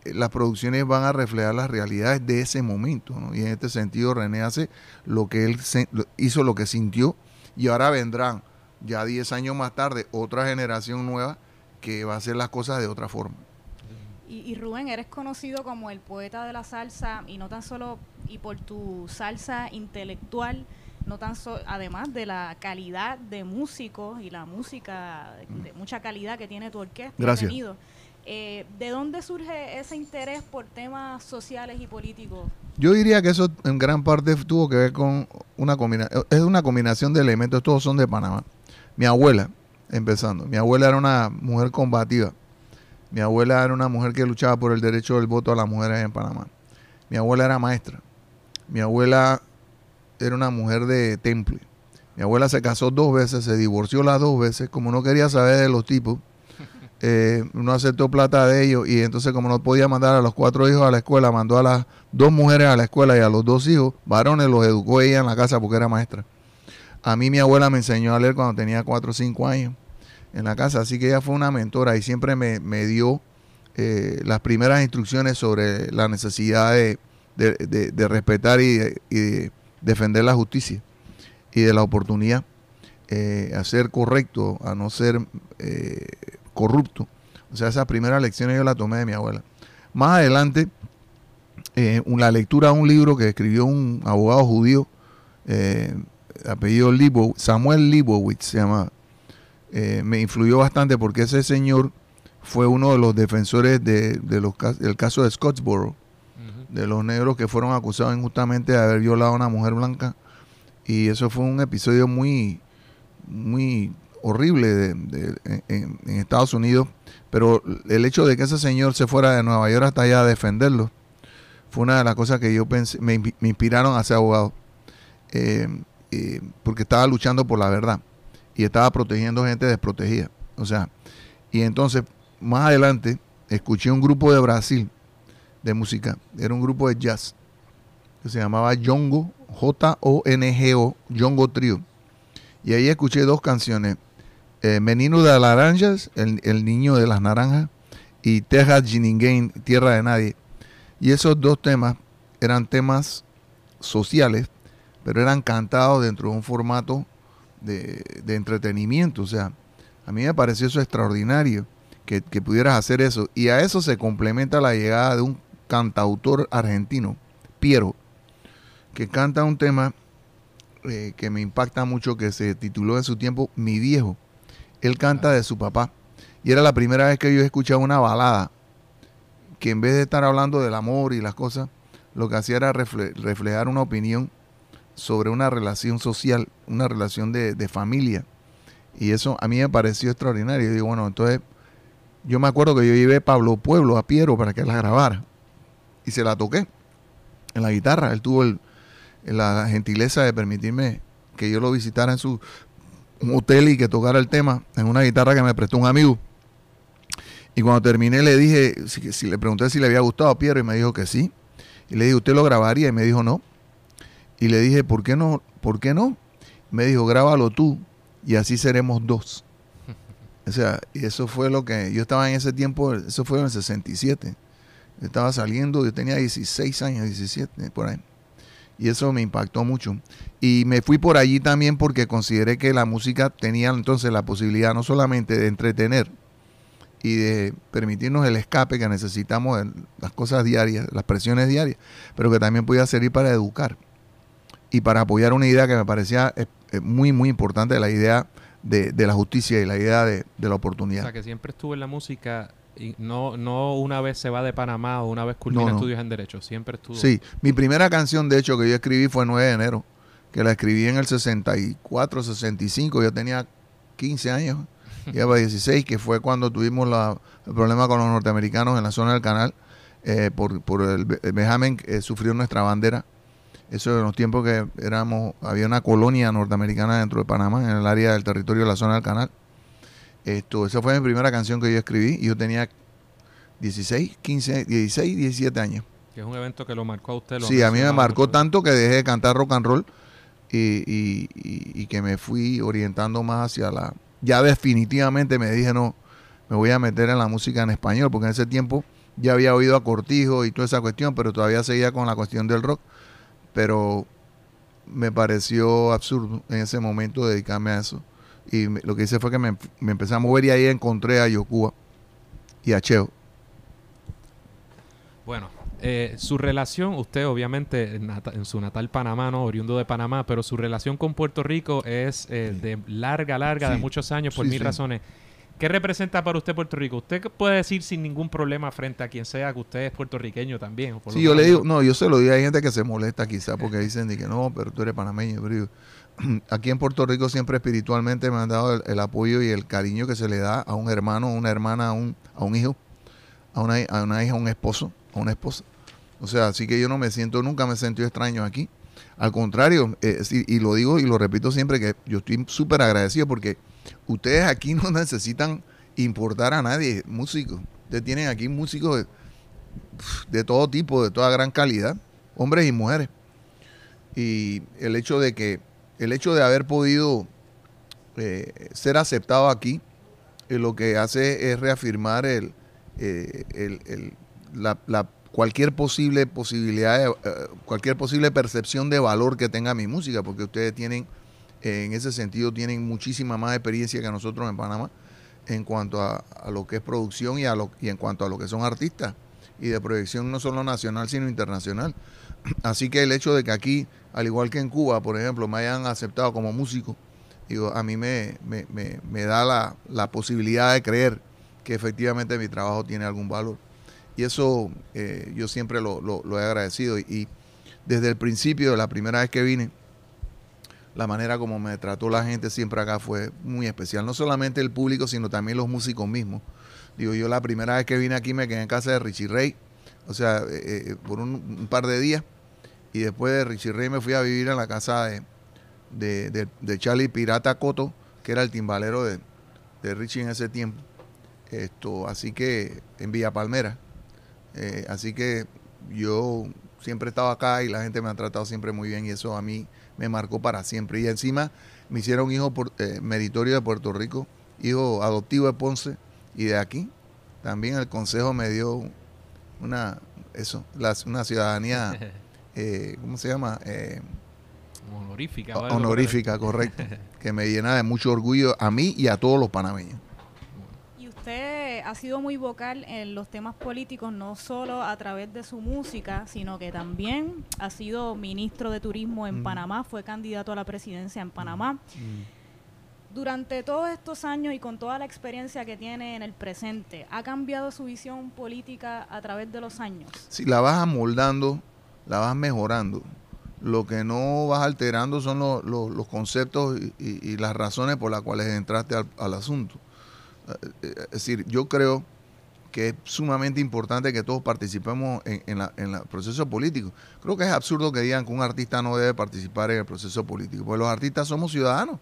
eh, las producciones van a reflejar las realidades de ese momento. Y en este sentido René hace lo que él se- hizo, lo que sintió, y ahora vendrán ya 10 años más tarde, otra generación nueva que va a hacer las cosas de otra forma. Y, Rubén, eres conocido como el poeta de la salsa y no tan solo y por tu salsa intelectual, no tan además de la calidad de músicos y la música de, mucha calidad que tiene tu orquesta. Gracias. Eh, ¿De dónde surge ese interés por temas sociales y políticos? Yo diría que eso en gran parte tuvo que ver con una combinación, es una combinación de elementos, todos son de Panamá. Mi abuela, empezando, mi abuela era una mujer combativa mi abuela era una mujer que luchaba por el derecho del voto a las mujeres en Panamá. Mi abuela era maestra. Mi abuela era una mujer de temple. Mi abuela se casó dos veces, se divorció las dos veces, como no quería saber de los tipos, <laughs> eh, no aceptó plata de ellos y entonces como no podía mandar a los cuatro hijos a la escuela, mandó a las dos mujeres a la escuela y a los dos hijos varones los educó ella en la casa porque era maestra. A mí mi abuela me enseñó a leer cuando tenía cuatro o cinco años en la casa. Así que ella fue una mentora y siempre me, dio eh, las primeras instrucciones sobre la necesidad de, respetar y, de defender la justicia y de la oportunidad eh, a ser correcto, a no ser eh, corrupto. O sea, esas primeras lecciones yo las tomé de mi abuela. Más adelante, la lectura de un libro que escribió un abogado judío, apellido Libo, Samuel Libowitz se llama, eh, me influyó bastante porque ese señor fue uno de los defensores de, los, del caso de Scottsboro, de los negros que fueron acusados injustamente de haber violado a una mujer blanca. Y eso fue un episodio muy, muy horrible en, Estados Unidos. Pero el hecho de que ese señor se fuera de Nueva York hasta allá a defenderlo fue una de las cosas que yo pensé, me, inspiraron a ser abogado. Eh, eh, porque estaba luchando por la verdad y estaba protegiendo gente desprotegida. O sea, y entonces más adelante escuché un grupo de Brasil de música, era un grupo de jazz que se llamaba Jongo, J-O-N-G-O, Jongo Trio. Y ahí escuché dos canciones, eh, Menino de las Naranjas, el, Niño de las Naranjas, y Tejas Jiningain, Tierra de Nadie. Y esos dos temas eran temas sociales, pero eran cantados dentro de un formato de, entretenimiento. O sea, a mí me pareció eso extraordinario que, pudieras hacer eso. Y a eso se complementa la llegada de un cantautor argentino, Piero, que canta un tema eh, que me impacta mucho, que se tituló en su tiempo Mi viejo. Él canta de su papá. Y era la primera vez que yo escuchaba una balada que en vez de estar hablando del amor y las cosas, lo que hacía era reflejar una opinión sobre una relación social, una relación de, familia. Y eso a mí me pareció extraordinario. Y digo, bueno, entonces yo me acuerdo que yo llevé Pablo Pueblo a Piero para que la grabara. Y se la toqué en la guitarra. Él tuvo la gentileza de permitirme que yo lo visitara en su hotel y que tocara el tema en una guitarra que me prestó un amigo. Y cuando terminé le dije, si, si le pregunté si le había gustado a Piero y me dijo que sí. Y le dije, ¿usted lo grabaría? Y me dijo, no. Y le dije, ¿por qué no? ¿Por qué no? Me dijo, grábalo tú y así seremos dos. <laughs> O sea, y eso fue lo que yo estaba en ese tiempo, eso fue en el 67. Estaba saliendo, yo tenía 16 años, 17, por ahí. Y eso me impactó mucho. Y me fui por allí también porque consideré que la música tenía entonces la posibilidad no solamente de entretener y de permitirnos el escape que necesitamos en las cosas diarias, las presiones diarias, pero que también podía servir para educar y para apoyar una idea que me parecía eh, eh, muy, muy importante, la idea de, la justicia y la idea de, la oportunidad. O sea, que siempre estuvo en la música no, no una vez se va de Panamá o una vez culmina estudios en Derecho, siempre estuvo. Sí, mi primera canción, de hecho, que yo escribí fue el 9 de enero, que la escribí en el 64, 65, yo tenía 15 años, <laughs> lleva 16, que fue cuando tuvimos el problema con los norteamericanos en la zona del canal, eh, por, por el, vejamen que sufrió nuestra bandera eso en los tiempos que éramos, había una colonia norteamericana dentro de Panamá, en el área del territorio de la zona del canal. Esto, esa fue mi primera canción que yo escribí y yo tenía 16, 15, 16, 17 años. Que es un evento que lo marcó a usted. sí, a mí me marcó tanto que dejé de cantar rock and roll y, y, y, que me fui orientando más hacia la... Ya definitivamente me dije, no, me voy a meter en la música en español, porque en ese tiempo ya había oído a Cortijo y toda esa cuestión, pero todavía seguía con la cuestión del rock pero me pareció absurdo en ese momento dedicarme a eso. Y lo que hice fue que me, me, empecé a mover y ahí encontré a Yocuba y a Cheo. Bueno, eh, su relación, usted obviamente en, su natal Panamá, ¿no? oriundo de Panamá, pero su relación con Puerto Rico es eh, de larga, larga, de muchos años, por mil razones. ¿Qué representa para usted Puerto Rico? Usted puede decir sin ningún problema frente a quien sea que usted es puertorriqueño también. sí, yo le digo, no, yo se lo digo, hay gente que se molesta quizá porque dicen que no, pero tú eres panameño. Pero <clears throat> aquí en Puerto Rico siempre espiritualmente me han dado el, apoyo y el cariño que se le da a un hermano, a una hermana, a un, a un hijo, a una, a una hija, a un esposo, a una esposa. O sea, así que yo no me siento, nunca me he extraño aquí. Al contrario, eh, y lo digo y lo repito siempre, que yo estoy súper agradecido porque ustedes aquí <laughs> no necesitan importar a nadie, músicos. Ustedes tienen aquí músicos de, todo tipo, de toda gran calidad, hombres y mujeres. Y el hecho de que, el hecho de haber podido eh, ser aceptado aquí, eh, lo que hace es reafirmar el, eh, la, cualquier posible posibilidad, cualquier posible percepción de valor que tenga mi música, porque ustedes tienen en ese sentido tienen muchísima más experiencia que nosotros en Panamá en cuanto a, lo que es producción y, a y en cuanto a lo que son artistas y de proyección no solo nacional sino internacional. Así que el hecho de que aquí, al igual que en Cuba, por ejemplo, me hayan aceptado como músico, a mí me, da la, posibilidad de creer que efectivamente mi trabajo tiene algún valor. Y eso eh, yo siempre lo, he agradecido. y desde el principio, la primera vez que vine, la manera como me trató la gente siempre acá fue muy especial. No solamente el público, sino también los músicos mismos. Digo, yo la primera vez que vine aquí me quedé en casa de Richie Ray, o sea, eh, eh, por un, par de días. Y después de Richie Ray me fui a vivir en la casa de, de, Charlie Pirata Coto, que era el timbalero de, de, Richie en ese tiempo. Esto, así que en Villa Palmera. Eh, así que yo siempre he estado acá y la gente me ha tratado siempre muy bien y eso a mí me marcó para siempre. Y encima me hicieron hijo por, meritorio de Puerto Rico, hijo adoptivo de Ponce y de aquí. También el consejo me dio una, eso, una ciudadanía, <laughs> eh, ¿cómo se llama? Eh, honorífica. Honorífica, correcto. <laughs> que me llena de mucho orgullo a mí y a todos los panameños usted ha sido muy vocal en los temas políticos, no solo a través de su música, sino que también ha sido ministro de Turismo en mm. Panamá, fue candidato a la presidencia en Panamá. Mm. Durante todos estos años y con toda la experiencia que tiene en el presente, ¿ha cambiado su visión política a través de los años? Si la vas amoldando, la vas mejorando. Lo que no vas alterando son los conceptos y, las razones por las cuales entraste al asunto. Eh, es decir, yo creo que es sumamente importante que todos participemos en, el proceso político. Creo que es absurdo que digan que un artista no debe participar en el proceso político, porque los artistas somos ciudadanos.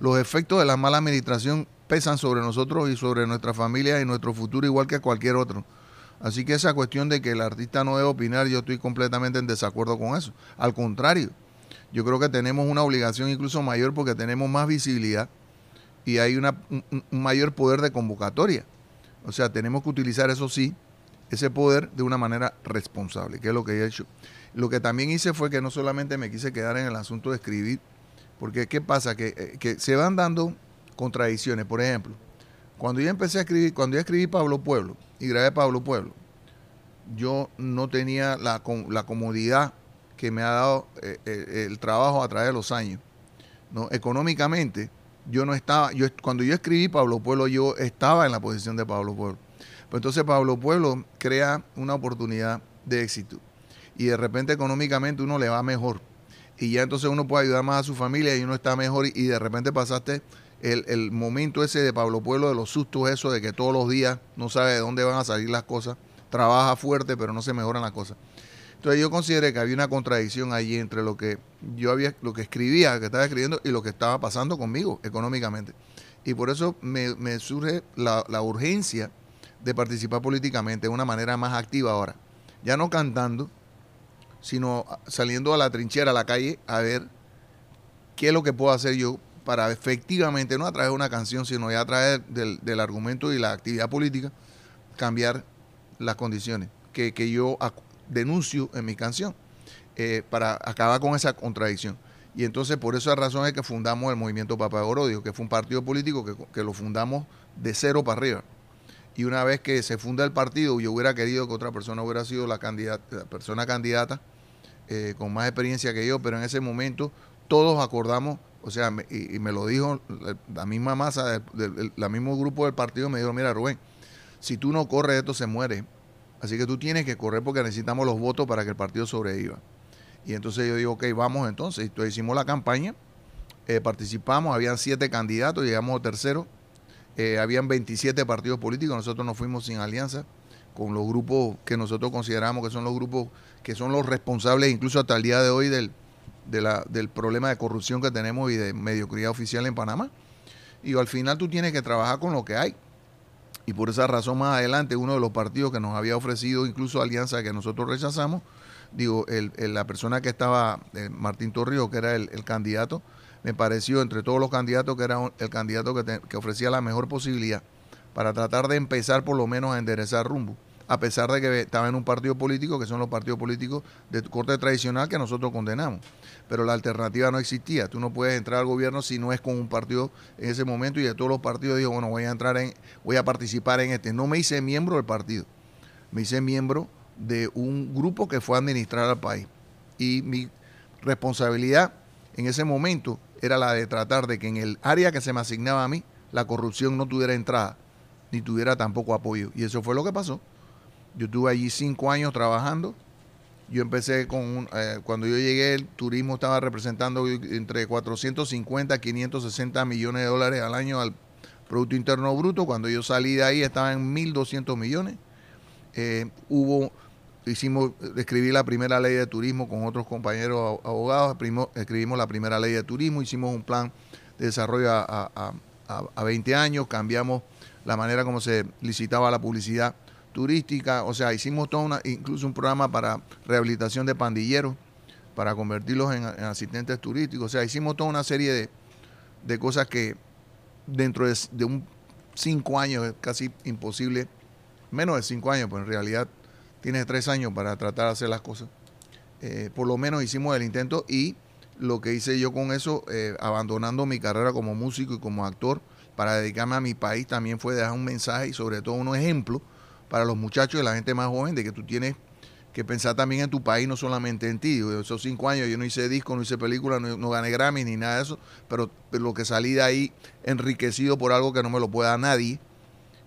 Los efectos de la mala administración pesan sobre nosotros y sobre nuestra familia y nuestro futuro igual que cualquier otro. Así que esa cuestión de que el artista no debe opinar, yo estoy completamente en desacuerdo con eso. Al contrario, yo creo que tenemos una obligación incluso mayor porque tenemos más visibilidad y hay una, un, mayor poder de convocatoria. O sea, tenemos que utilizar eso sí, ese poder de una manera responsable, que es lo que he hecho. Lo que también hice fue que no solamente me quise quedar en el asunto de escribir, porque ¿qué pasa? Que, eh, que se van dando contradicciones. Por ejemplo, cuando yo empecé a escribir, cuando yo escribí Pablo Pueblo y grabé Pablo Pueblo, yo no tenía la, comodidad que me ha dado eh, eh, el trabajo a través de los años. ¿no? Económicamente, yo no estaba, yo cuando yo escribí Pablo Pueblo, yo estaba en la posición de Pablo Pueblo. Pues entonces Pablo Pueblo crea una oportunidad de éxito. Y de repente económicamente uno le va mejor. Y ya entonces uno puede ayudar más a su familia y uno está mejor. Y de repente pasaste el, el momento ese de Pablo Pueblo, de los sustos, eso de que todos los días no sabe de dónde van a salir las cosas. Trabaja fuerte, pero no se mejoran las cosas. Entonces yo consideré que había una contradicción allí entre lo que yo había, lo que escribía, que estaba escribiendo, y lo que estaba pasando conmigo económicamente. Y por eso me, surge la, urgencia de participar políticamente de una manera más activa ahora. Ya no cantando, sino saliendo a la trinchera, a la calle, a ver qué es lo que puedo hacer yo para efectivamente, no a través de una canción, sino ya a través del, del argumento y la actividad política, cambiar las condiciones que, que yo denuncio en mi canción eh, para acabar con esa contradicción. Y entonces por esa razón es que fundamos el movimiento Papa Gorodio, que fue un partido político que, que, lo fundamos de cero para arriba. Y una vez que se funda el partido, yo hubiera querido que otra persona hubiera sido la, la persona candidata eh, con más experiencia que yo, pero en ese momento todos acordamos, o sea, me, y, me lo dijo la misma masa, del, mismo grupo del partido, me dijo, mira Rubén, si tú no corres esto se muere. Así que tú tienes que correr porque necesitamos los votos para que el partido sobreviva. Y entonces yo digo, ok, vamos entonces. Entonces hicimos la campaña, eh, participamos, habían siete candidatos, llegamos tercero. Eh, habían 27 partidos políticos, nosotros nos fuimos sin alianza con los grupos que nosotros consideramos que son los grupos que son los responsables incluso hasta el día de hoy del, del problema de corrupción que tenemos y de mediocridad oficial en Panamá. Y al final tú tienes que trabajar con lo que hay. Y por esa razón más adelante uno de los partidos que nos había ofrecido incluso alianza que nosotros rechazamos, digo, el, la persona que estaba, eh, Martín Torrijos, que era el, candidato, me pareció entre todos los candidatos que era el candidato que, que, ofrecía la mejor posibilidad para tratar de empezar por lo menos a enderezar rumbo, a pesar de que estaba en un partido político, que son los partidos políticos de corte tradicional que nosotros condenamos. Pero la alternativa no existía. Tú no puedes entrar al gobierno si no es con un partido en ese momento y de todos los partidos digo, bueno, voy a entrar en, voy a participar en este. No me hice miembro del partido, me hice miembro de un grupo que fue a administrar al país. Y mi responsabilidad en ese momento era la de tratar de que en el área que se me asignaba a mí, la corrupción no tuviera entrada, ni tuviera tampoco apoyo. Y eso fue lo que pasó. Yo estuve allí cinco años trabajando. Yo empecé con, un, eh, cuando yo llegué, el turismo estaba representando entre 450 y 560 millones de dólares al año al Producto Interno Bruto. Cuando yo salí de ahí estaba en 1.200 millones. Eh, hubo hicimos, escribí la primera ley de turismo con otros compañeros abogados, escribimos la primera ley de turismo, hicimos un plan de desarrollo a, a, a, a, 20 años, cambiamos la manera como se licitaba la publicidad turística, o sea, hicimos todo una, incluso un programa para rehabilitación de pandilleros, para convertirlos en, en asistentes turísticos, o sea, hicimos toda una serie de, de cosas que dentro de, de un cinco años es casi imposible, menos de cinco años, pues en realidad tiene tres años para tratar de hacer las cosas. Eh, por lo menos hicimos el intento y lo que hice yo con eso, eh, abandonando mi carrera como músico y como actor, para dedicarme a mi país, también fue dejar un mensaje y sobre todo un ejemplo para los muchachos y la gente más joven de que tú tienes que pensar también en tu país, no solamente en ti. Esos cinco años yo no hice disco, no hice película, no, gané Grammy ni nada de eso, pero, pero lo que salí de ahí enriquecido por algo que no me lo puede dar nadie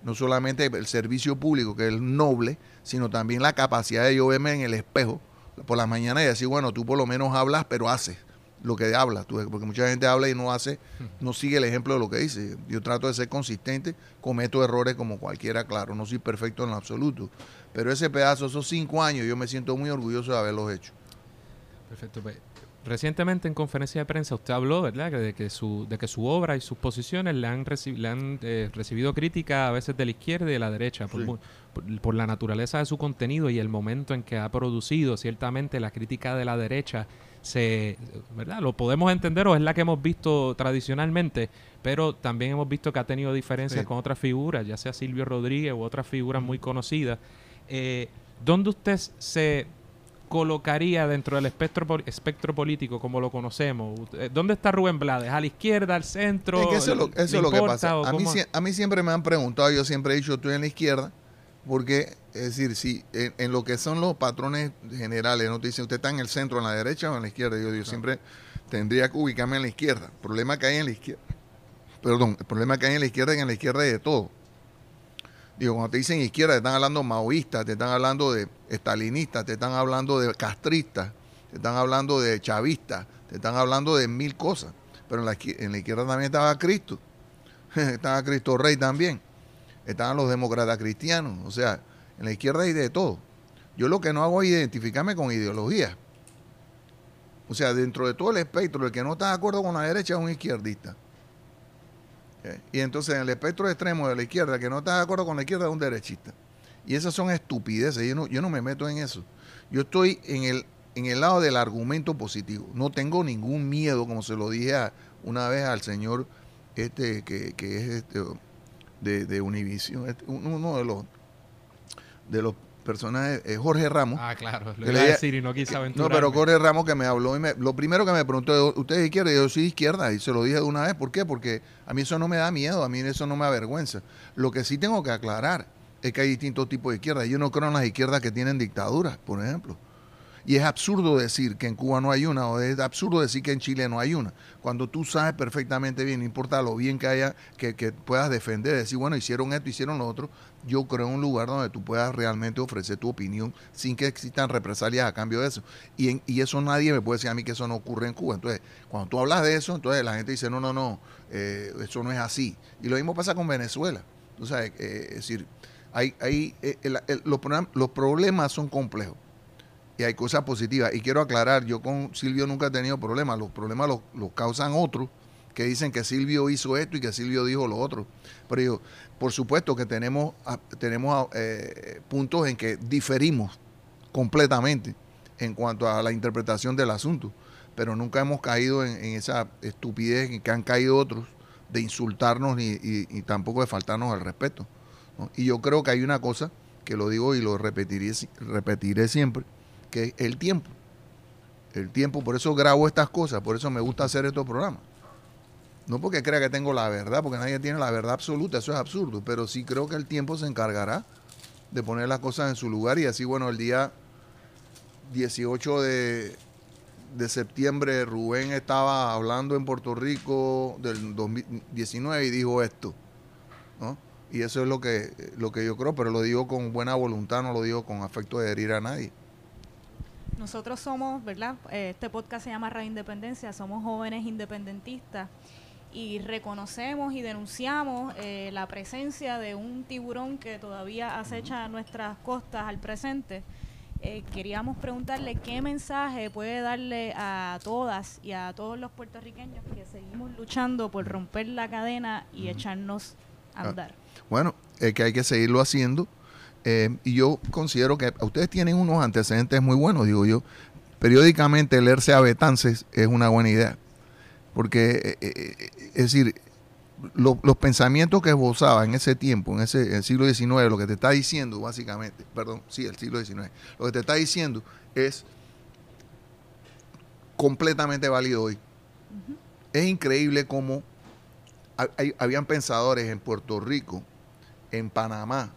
no solamente el servicio público, que es noble, sino también la capacidad de yo verme en el espejo por la mañana y decir, bueno, tú por lo menos hablas, pero haces lo que hablas, tú, porque mucha gente habla y no hace, no sigue el ejemplo de lo que dice. Yo trato de ser consistente, cometo errores como cualquiera, claro, no soy perfecto en lo absoluto, pero ese pedazo, esos cinco años, yo me siento muy orgulloso de haberlos hecho. Perfecto, pues Recientemente en conferencia de prensa usted habló, ¿verdad?, de que su, de que su obra y sus posiciones le han, reci le han eh, recibido crítica a veces de la izquierda y de la derecha por, sí. por, por, la naturaleza de su contenido y el momento en que ha producido. Ciertamente la crítica de la derecha se, ¿verdad?, lo podemos entender o es la que hemos visto tradicionalmente, pero también hemos visto que ha tenido diferencias sí. con otras figuras, ya sea Silvio Rodríguez u otras figuras muy conocidas. Eh, ¿Dónde usted se colocaría dentro del espectro, espectro político como lo conocemos? Eh, ¿Dónde está Rubén Blades? ¿A la izquierda, al centro? Es que eso, es lo, eso es lo que pasa. A mí, a mí, siempre me han preguntado, yo siempre he dicho, estoy en la izquierda, porque, es decir, si en, en, lo que son los patrones generales, no te dicen, usted está en el centro, en la derecha o en la izquierda, yo, yo claro. siempre tendría que ubicarme en la izquierda. El problema que hay en la izquierda, perdón, el problema que hay en la izquierda es que en la izquierda hay de todo Digo, cuando te dicen izquierda, te están hablando maoístas, te están hablando de estalinistas, te están hablando de castristas, te están hablando de chavistas, te están hablando de mil cosas. Pero en la, en la izquierda también estaba Cristo, <laughs> estaba Cristo Rey también, estaban los demócratas cristianos, o sea, en la izquierda hay de todo. Yo lo que no hago es identificarme con ideología. O sea, dentro de todo el espectro, el que no está de acuerdo con la derecha es un izquierdista. Y entonces en el espectro extremo de la izquierda, que no está de acuerdo con la izquierda, es un derechista. Y esas son estupideces, yo no, yo no me meto en eso. Yo estoy en el, en el lado del argumento positivo. No tengo ningún miedo, como se lo dije una vez al señor este que, que es este de, de Univision, uno de los de los personaje es Jorge Ramos. Ah, claro, lo iba a decir y no quise No, pero Jorge Ramos que me habló y me, lo primero que me preguntó, ¿usted es izquierda? Y yo soy izquierda y se lo dije de una vez. ¿Por qué? Porque a mí eso no me da miedo, a mí eso no me avergüenza. Lo que sí tengo que aclarar es que hay distintos tipos de izquierdas. Yo no creo en las izquierdas que tienen dictaduras, por ejemplo. Y es absurdo decir que en Cuba no hay una, o es absurdo decir que en Chile no hay una. Cuando tú sabes perfectamente bien, no importa lo bien que haya, que, que puedas defender, decir, bueno, hicieron esto, hicieron lo otro, yo creo un lugar donde tú puedas realmente ofrecer tu opinión sin que existan represalias a cambio de eso. Y, y eso nadie me puede decir a mí que eso no ocurre en Cuba. Entonces, cuando tú hablas de eso, entonces la gente dice, no, no, no, eh, eso no es así. Y lo mismo pasa con Venezuela. Tú sabes, eh, es decir, hay, hay, eh, los, los problemas son complejos y hay cosas positivas. Y quiero aclarar, yo con Silvio nunca he tenido problemas, los problemas los, los causan otros que dicen que Silvio hizo esto y que Silvio dijo lo otro. Pero yo, por supuesto que tenemos, tenemos eh, puntos en que diferimos completamente en cuanto a la interpretación del asunto, pero nunca hemos caído en, esa estupidez en que han caído otros de insultarnos ni, y, tampoco de faltarnos al respeto. Y yo creo que hay una cosa que lo digo y lo repetiré, repetiré siempre, que es el tiempo. El tiempo, por eso grabo estas cosas, por eso me gusta hacer estos programas. No porque crea que tengo la verdad, porque nadie tiene la verdad absoluta, eso es absurdo, pero sí creo que el tiempo se encargará de poner las cosas en su lugar y así, bueno, el día 18 de, de septiembre Rubén estaba hablando en Puerto Rico del 2019 y dijo esto, ¿no? Y eso es lo que, lo que yo creo, pero lo digo con buena voluntad, no lo digo con afecto de herir a nadie. Nosotros somos, ¿verdad? Eh, Este podcast se llama Radio Independencia, somos jóvenes independentistas y reconocemos y denunciamos eh, la presencia de un tiburón que todavía acecha nuestras costas al presente. Eh, queríamos preguntarle qué mensaje puede darle a todas y a todos los puertorriqueños que seguimos luchando por romper la cadena y echarnos a Ah. andar. Bueno, es que hay que seguirlo haciendo. Eh, y yo considero que ustedes tienen unos antecedentes muy buenos, digo yo. Periódicamente leerse a Betances es una buena idea. Porque, eh, eh, es decir, lo- los pensamientos que esbozaba en ese tiempo, en ese en el siglo XIX, lo que te está diciendo, básicamente, perdón, sí, el siglo XIX, lo que te está diciendo es completamente válido hoy. Es increíble cómo hay- habían pensadores en Puerto Rico, en Panamá,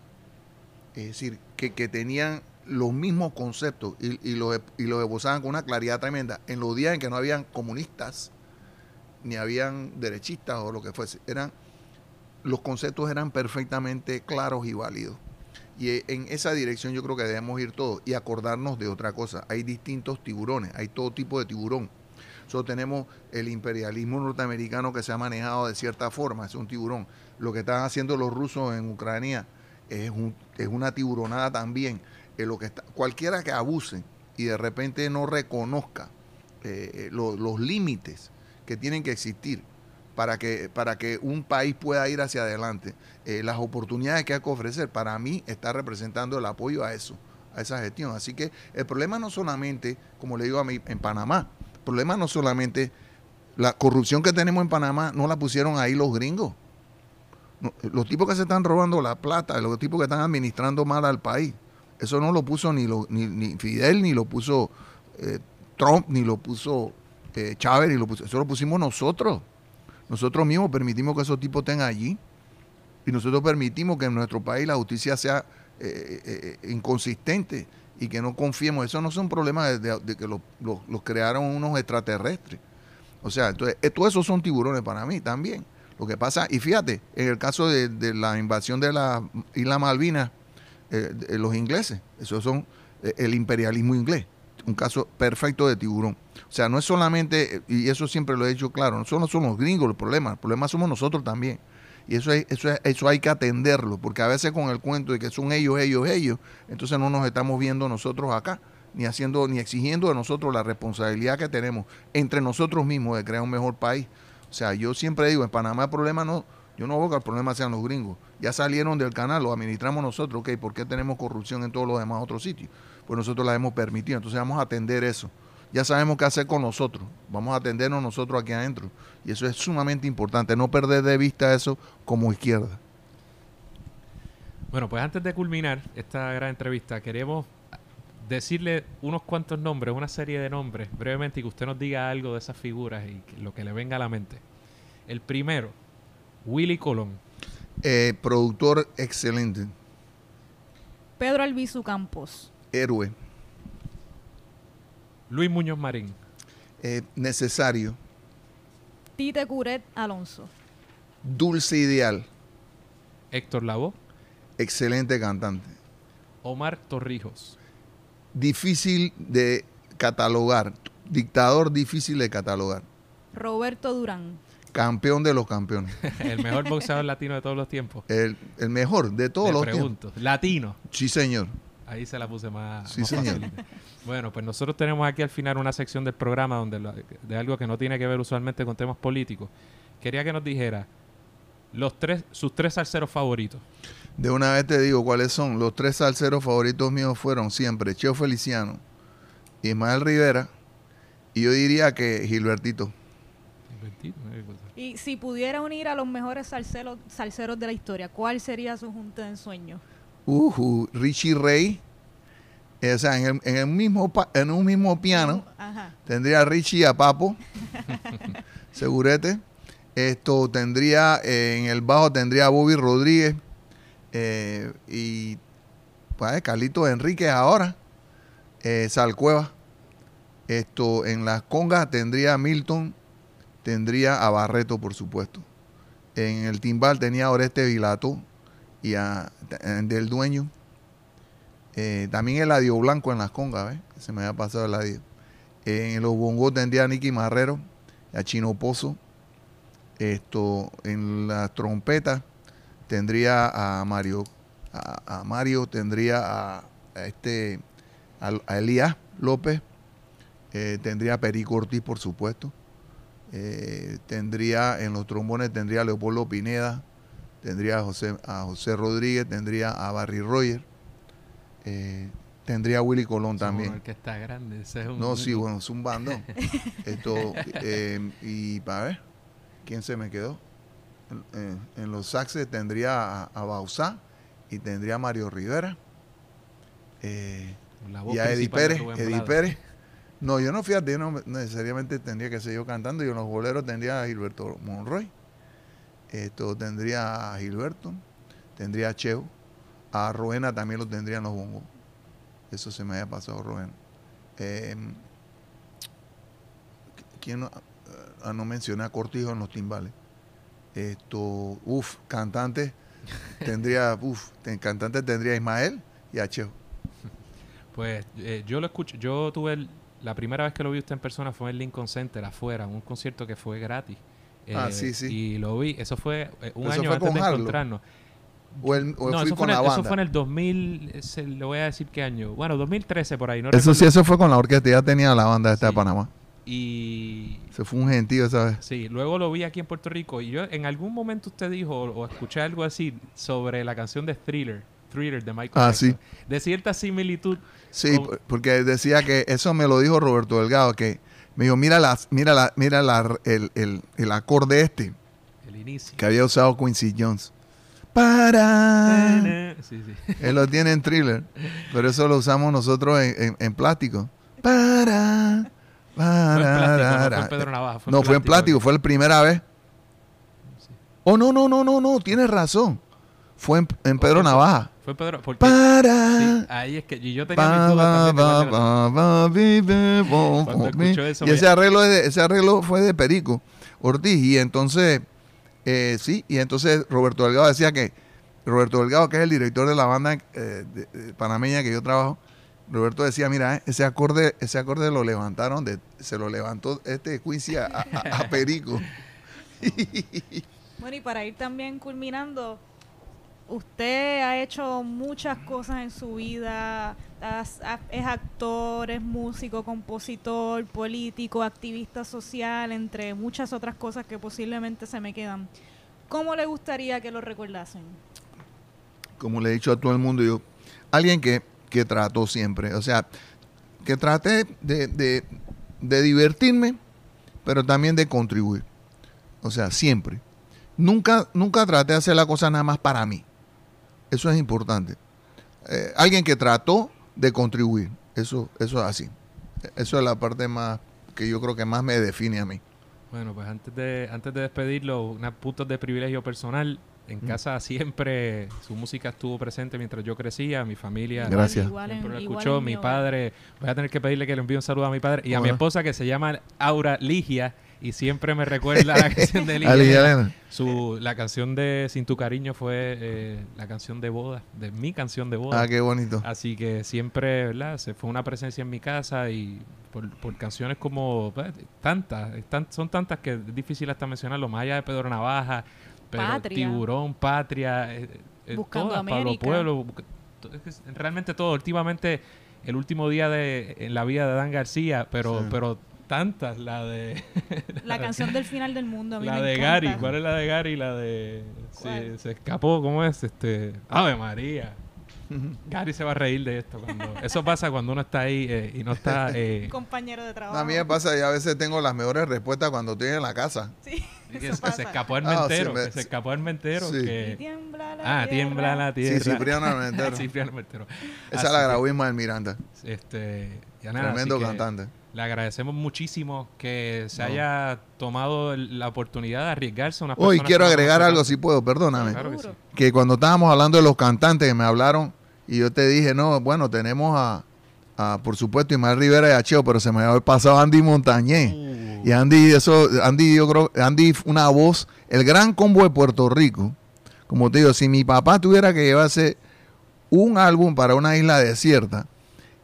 es decir, que, que tenían los mismos conceptos y, y los, y esbozaban con una claridad tremenda en los días en que no habían comunistas, ni habían derechistas o lo que fuese. Eran, los conceptos eran perfectamente claros y válidos. Y eh, en esa dirección yo creo que debemos ir todos y acordarnos de otra cosa. Hay distintos tiburones, hay todo tipo de tiburón. Nosotros tenemos el imperialismo norteamericano que se ha manejado de cierta forma, es un tiburón. Lo que están haciendo los rusos en Ucrania es, un- es una tiburonada también. Eh, lo que está, cualquiera que abuse y de repente no reconozca eh, lo- los límites que tienen que existir para que, para que un país pueda ir hacia adelante, eh, las oportunidades que hay que ofrecer, para mí está representando el apoyo a eso, a esa gestión. Así que el problema no solamente, como le digo a mí, en Panamá, el problema no solamente la corrupción que tenemos en Panamá, no la pusieron ahí los gringos. Los tipos que se están robando la plata, los tipos que están administrando mal al país, eso no lo puso ni, lo- ni, Fidel, ni lo puso eh, Trump, ni lo puso eh, Chávez, ni lo puso, eso lo pusimos nosotros. Nosotros mismos permitimos que esos tipos estén allí y nosotros permitimos que en nuestro país la justicia sea eh, inconsistente y que no confiemos. Eso no son problemas de, de- que los, los crearon unos extraterrestres. O sea, entonces, todos esos son tiburones para mí también. Lo que pasa, y fíjate, en el caso de, la invasión de la isla Malvinas, eh, los ingleses, esos son eh, el imperialismo inglés, un caso perfecto de tiburón. O sea, no es solamente, y eso siempre lo he dicho claro, no solo son los gringos el problema, el problema somos nosotros también. Y eso, es, eso, es- eso hay que atenderlo, porque a veces con el cuento de que son ellos, ellos, ellos, entonces no nos estamos viendo nosotros acá, ni haciendo, ni exigiendo de nosotros la responsabilidad que tenemos entre nosotros mismos de crear un mejor país. O sea, yo siempre digo, en Panamá el problema no, yo no veo que el problema sean los gringos. Ya salieron del canal, lo administramos nosotros, ok, ¿por qué tenemos corrupción en todos los demás otros sitios? Pues nosotros la hemos permitido, entonces vamos a atender eso. Ya sabemos qué hacer con nosotros, vamos a atendernos nosotros aquí adentro. Y eso es sumamente importante, no perder de vista eso como izquierda. Bueno, pues antes de culminar esta gran entrevista, queremos decirle unos cuantos nombres, una serie de nombres, brevemente, y que usted nos diga algo de esas figuras y que- lo que le venga a la mente. El primero, Willy Colón. Eh, productor excelente, Pedro Albizu Campos. héroe, Luis Muñoz Marín. eh, necesario, Tite Curet Alonso. dulce ideal, Héctor Lavoe. excelente cantante. Omar Torrijos. Difícil de catalogar, dictador difícil de catalogar, Roberto Durán. campeón de los campeones, <laughs> el mejor boxeador latino de todos los tiempos. el, el mejor de todos Le los tiempos. pregunto. Latino. Sí, señor. Ahí se la puse más. Sí, más señor. Bueno, pues nosotros tenemos aquí al final una sección del programa donde lo- de algo que no tiene que ver usualmente con temas políticos. Quería que nos dijera los tres, sus tres salseros favoritos. De una vez te digo cuáles son. Los tres salseros favoritos míos fueron siempre Cheo Feliciano, Ismael Rivera y yo diría que Gilbertito. Y si pudiera unir a los mejores salseros, salseros de la historia, ¿cuál sería su junta de ensueño? Ujú, Richie Ray. Eh, o sea, en, el, en el mismo pa- en un mismo piano Ajá. tendría a Richie y a Papo. <laughs> Segurete. Esto tendría eh, en el bajo tendría a Bobby Rodríguez eh, y pues Carlito Enríquez ahora. Eh, Salcueva. Esto en las congas tendría a Milton, tendría a Barreto, por supuesto. En el timbal tenía a Oreste Vilato y a del dueño. Eh, también el Adio Blanco en las congas. Se me había pasado el Adio. En los bongos tendría a Nicky Marrero, a Chino Pozo. Esto, en las trompetas tendría a Mario, a, a Mario tendría a, a este, a, a Elías López, eh, tendría a Perico Ortiz, por supuesto. Eh, tendría en los trombones tendría a Leopoldo Pineda, tendría a José, a José Rodríguez, tendría a Barry Roger, eh, tendría a Willy Colón también. Que está grande. ese es un- No, sí, <laughs> bueno, es un bandón. Esto, y para ver, ¿quién se me quedó? En, en- en los saxes tendría a, a Bausá y tendría a Mario Rivera. eh, y a Eddie Pérez. Eddie. Pérez. No, yo no fíjate, yo no necesariamente tendría que ser yo cantando. Yo en los boleros tendría a Gilberto Monroy. Esto tendría a Gilberto, tendría a Cheo. A Roena también lo tendría en los bongos. Eso se me había pasado, Roena. Eh, ¿Quién no, ah, no mencioné a Cortijo en los timbales? Esto, uff, cantante tendría, <laughs> uff, cantante tendría Ismael y a Cheo. Pues eh, yo lo escucho. Yo tuve el- la primera vez que lo vi usted en persona fue en Lincoln Center afuera, un concierto que fue gratis. Ah, Eh, sí, sí. Y lo vi. Eso fue eh, un Eso año fue antes con de Harlow. encontrarnos. O, el, o no, fui eso con la el, eso banda. fue en el 2000, ese, le voy a decir qué año. Bueno, 2013 por ahí. No Eso recuerdo. sí, eso fue con la orquesta. Ya tenía la banda esta Sí. de Panamá. Y Se fue un gentío esa vez. sí, luego lo vi aquí en Puerto Rico. Y yo, en algún momento usted dijo o, o escuché algo así sobre la canción de Thriller, Thriller de Michael Ah, Jackson. sí. De cierta similitud. Sí, con- porque decía que eso me lo dijo Roberto Delgado, que me dijo, mira, las, mira, la, mira la- el, el, el acorde este el inicio. que había usado Quincy Jones. Para. Sí, sí. <laughs> Él lo tiene en thriller, pero eso lo usamos nosotros en, en- en plástico. Para. Fue en plástico, no fue en Pedro Navaja. Fue No, fue en plástico, fue la primera vez. Oh, no, no, no, no, no, tienes razón. Fue en, en Pedro Navaja. Fue Pedro. Porque, Para. sí, ahí es que y yo tenía mis Pa, dudas ba, también ba, ba, ba, eso y ese arreglo, es de- ese arreglo fue de Perico Ortiz. Y entonces, eh, sí, y entonces Roberto Delgado decía que, Roberto Delgado, que es el director de la banda eh, de- de panameña que yo trabajo, Roberto decía, mira, ese acorde, ese acorde lo levantaron, de, se lo levantó este Quincy a, a- a <laughs> Perico. Bueno, y para ir también culminando, usted ha hecho muchas cosas en su vida, es actor, es músico, compositor, político, activista social, entre muchas otras cosas que posiblemente se me quedan. ¿Cómo le gustaría que lo recordasen? como le he dicho a todo el mundo, yo, alguien que, que trató siempre, o sea, que traté de, de- de divertirme, pero también de contribuir. O sea, siempre. Nunca, nunca traté de hacer la cosa nada más para mí. Eso es importante. Eh, alguien que trató de contribuir. Eso, eso es así. Eso es la parte más que yo creo que más me define a mí. Bueno, pues antes de, antes de despedirlo, unas puntos de privilegio personal. En Mm. casa siempre su música estuvo presente mientras yo crecía, mi familia Gracias. Igual en- siempre lo igual escuchó, mi padre, voy a tener que pedirle que le envíe un saludo a mi padre y a mi esposa que se llama Aura Ligia y siempre me recuerda la canción de Ligia. Su, la canción de Sin tu cariño fue eh, la canción de boda, de mi canción de boda. Ah, qué bonito. Así que siempre, ¿verdad? Se fue una presencia en mi casa y por, por canciones como pues, tantas, tan- son tantas que es difícil hasta mencionarlo, más allá de Pedro Navaja, pero Patria. Tiburón, Patria, eh, eh, Buscando todas, Pablo. Pueblo, es que realmente todo, últimamente el último día de en la vida de Dan García, pero Sí. pero tantas, la de <laughs> La canción del final del mundo. A mí la me de encanta. Gary, ¿cuál es la de Gary? La de se, se escapó, ¿cómo es? Este, Ave María. Gary se va a reír de esto cuando eso pasa cuando uno está ahí eh, y no está <laughs> eh, Compañero de trabajo. A mí me pasa, y a veces tengo las mejores respuestas cuando estoy en la casa. Sí, que eso se, pasa. se escapó el Ah, sí, mentero, me- que se escapó el mentero Sí. Que tiembla la ah, tiembla la tierra. <laughs> Sí, Cipriano Armentero. Cipriano Armentero. Esa Así la grabó Ismael Miranda. Este, ya nada, Tremendo cantante. Le agradecemos muchísimo que se No. haya tomado el- la oportunidad de arriesgarse a una Hoy quiero agregar algo, si puedo, perdóname. Claro que sí. Que cuando estábamos hablando de los cantantes que me hablaron y yo te dije, no, bueno, tenemos a, a, por supuesto, Ismael Rivera y a Cheo, pero se me había pasado Andy Montañez. Uh. Y Andy, eso, Andy, yo creo, Andy una voz, el gran combo de Puerto Rico. Como te digo, si mi papá tuviera que llevarse un álbum para una isla desierta,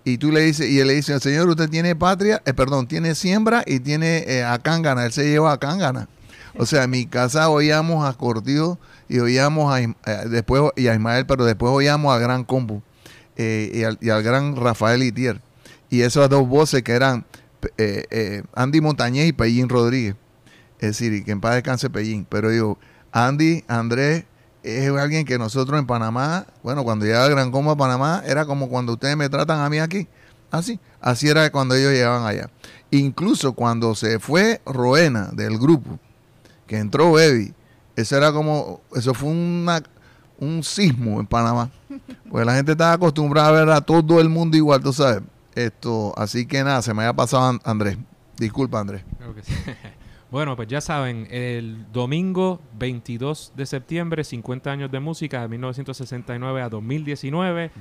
y tú le dices, y él le dice, señor, usted tiene patria, eh, perdón, tiene siembra y tiene eh, a Cángana, él se lleva a Cángana. O sea, en mi casa oíamos a Cortijo y oíamos a, eh, después y a Ismael, pero después oíamos al gran combo eh, y, al, gran Rafael Itier. Y esas dos voces que eran eh, Andy Montañez y Pellín Rodríguez. Es decir, que en paz descanse Pellín. Pero digo, Andy, Andrés, es alguien que nosotros en Panamá, bueno, cuando llegaba el Gran Combo a Panamá, era como cuando ustedes me tratan a mí aquí. Así, así era cuando ellos llegaban allá. Incluso cuando se fue Roena del grupo, que entró Baby, eso era como, eso fue una, un sismo en Panamá. Pues la gente estaba acostumbrada a ver a todo el mundo igual, tú sabes. Esto, así que nada, se me había pasado An- Andrés. Disculpa, Andrés. Creo que sí. <laughs> bueno, pues ya saben, el domingo 22 de septiembre, 50 años de música, de 1969 a 2019.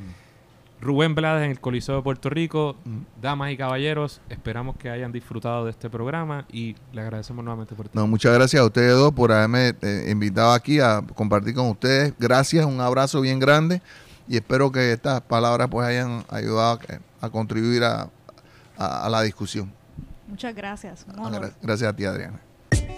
Rubén Blades en el Coliseo de Puerto Rico. Damas y caballeros, esperamos que hayan disfrutado de este programa y le agradecemos nuevamente por No, muchas gracias a ustedes dos por haberme eh, invitado aquí a compartir con ustedes. Gracias, un abrazo bien grande y espero que estas palabras pues hayan ayudado a, a contribuir a, a- a la discusión. Muchas gracias. un Ah, honor. Gracias a ti, Adriana.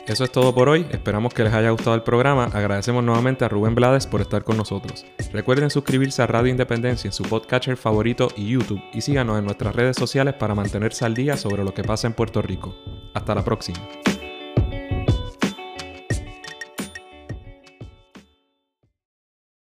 Eso es todo por hoy. Esperamos que les haya gustado el programa. Agradecemos nuevamente a Rubén Blades por estar con nosotros. Recuerden suscribirse a Radio Independencia en su podcatcher favorito y YouTube y síganos en nuestras redes sociales para mantenerse al día sobre lo que pasa en Puerto Rico. Hasta la próxima.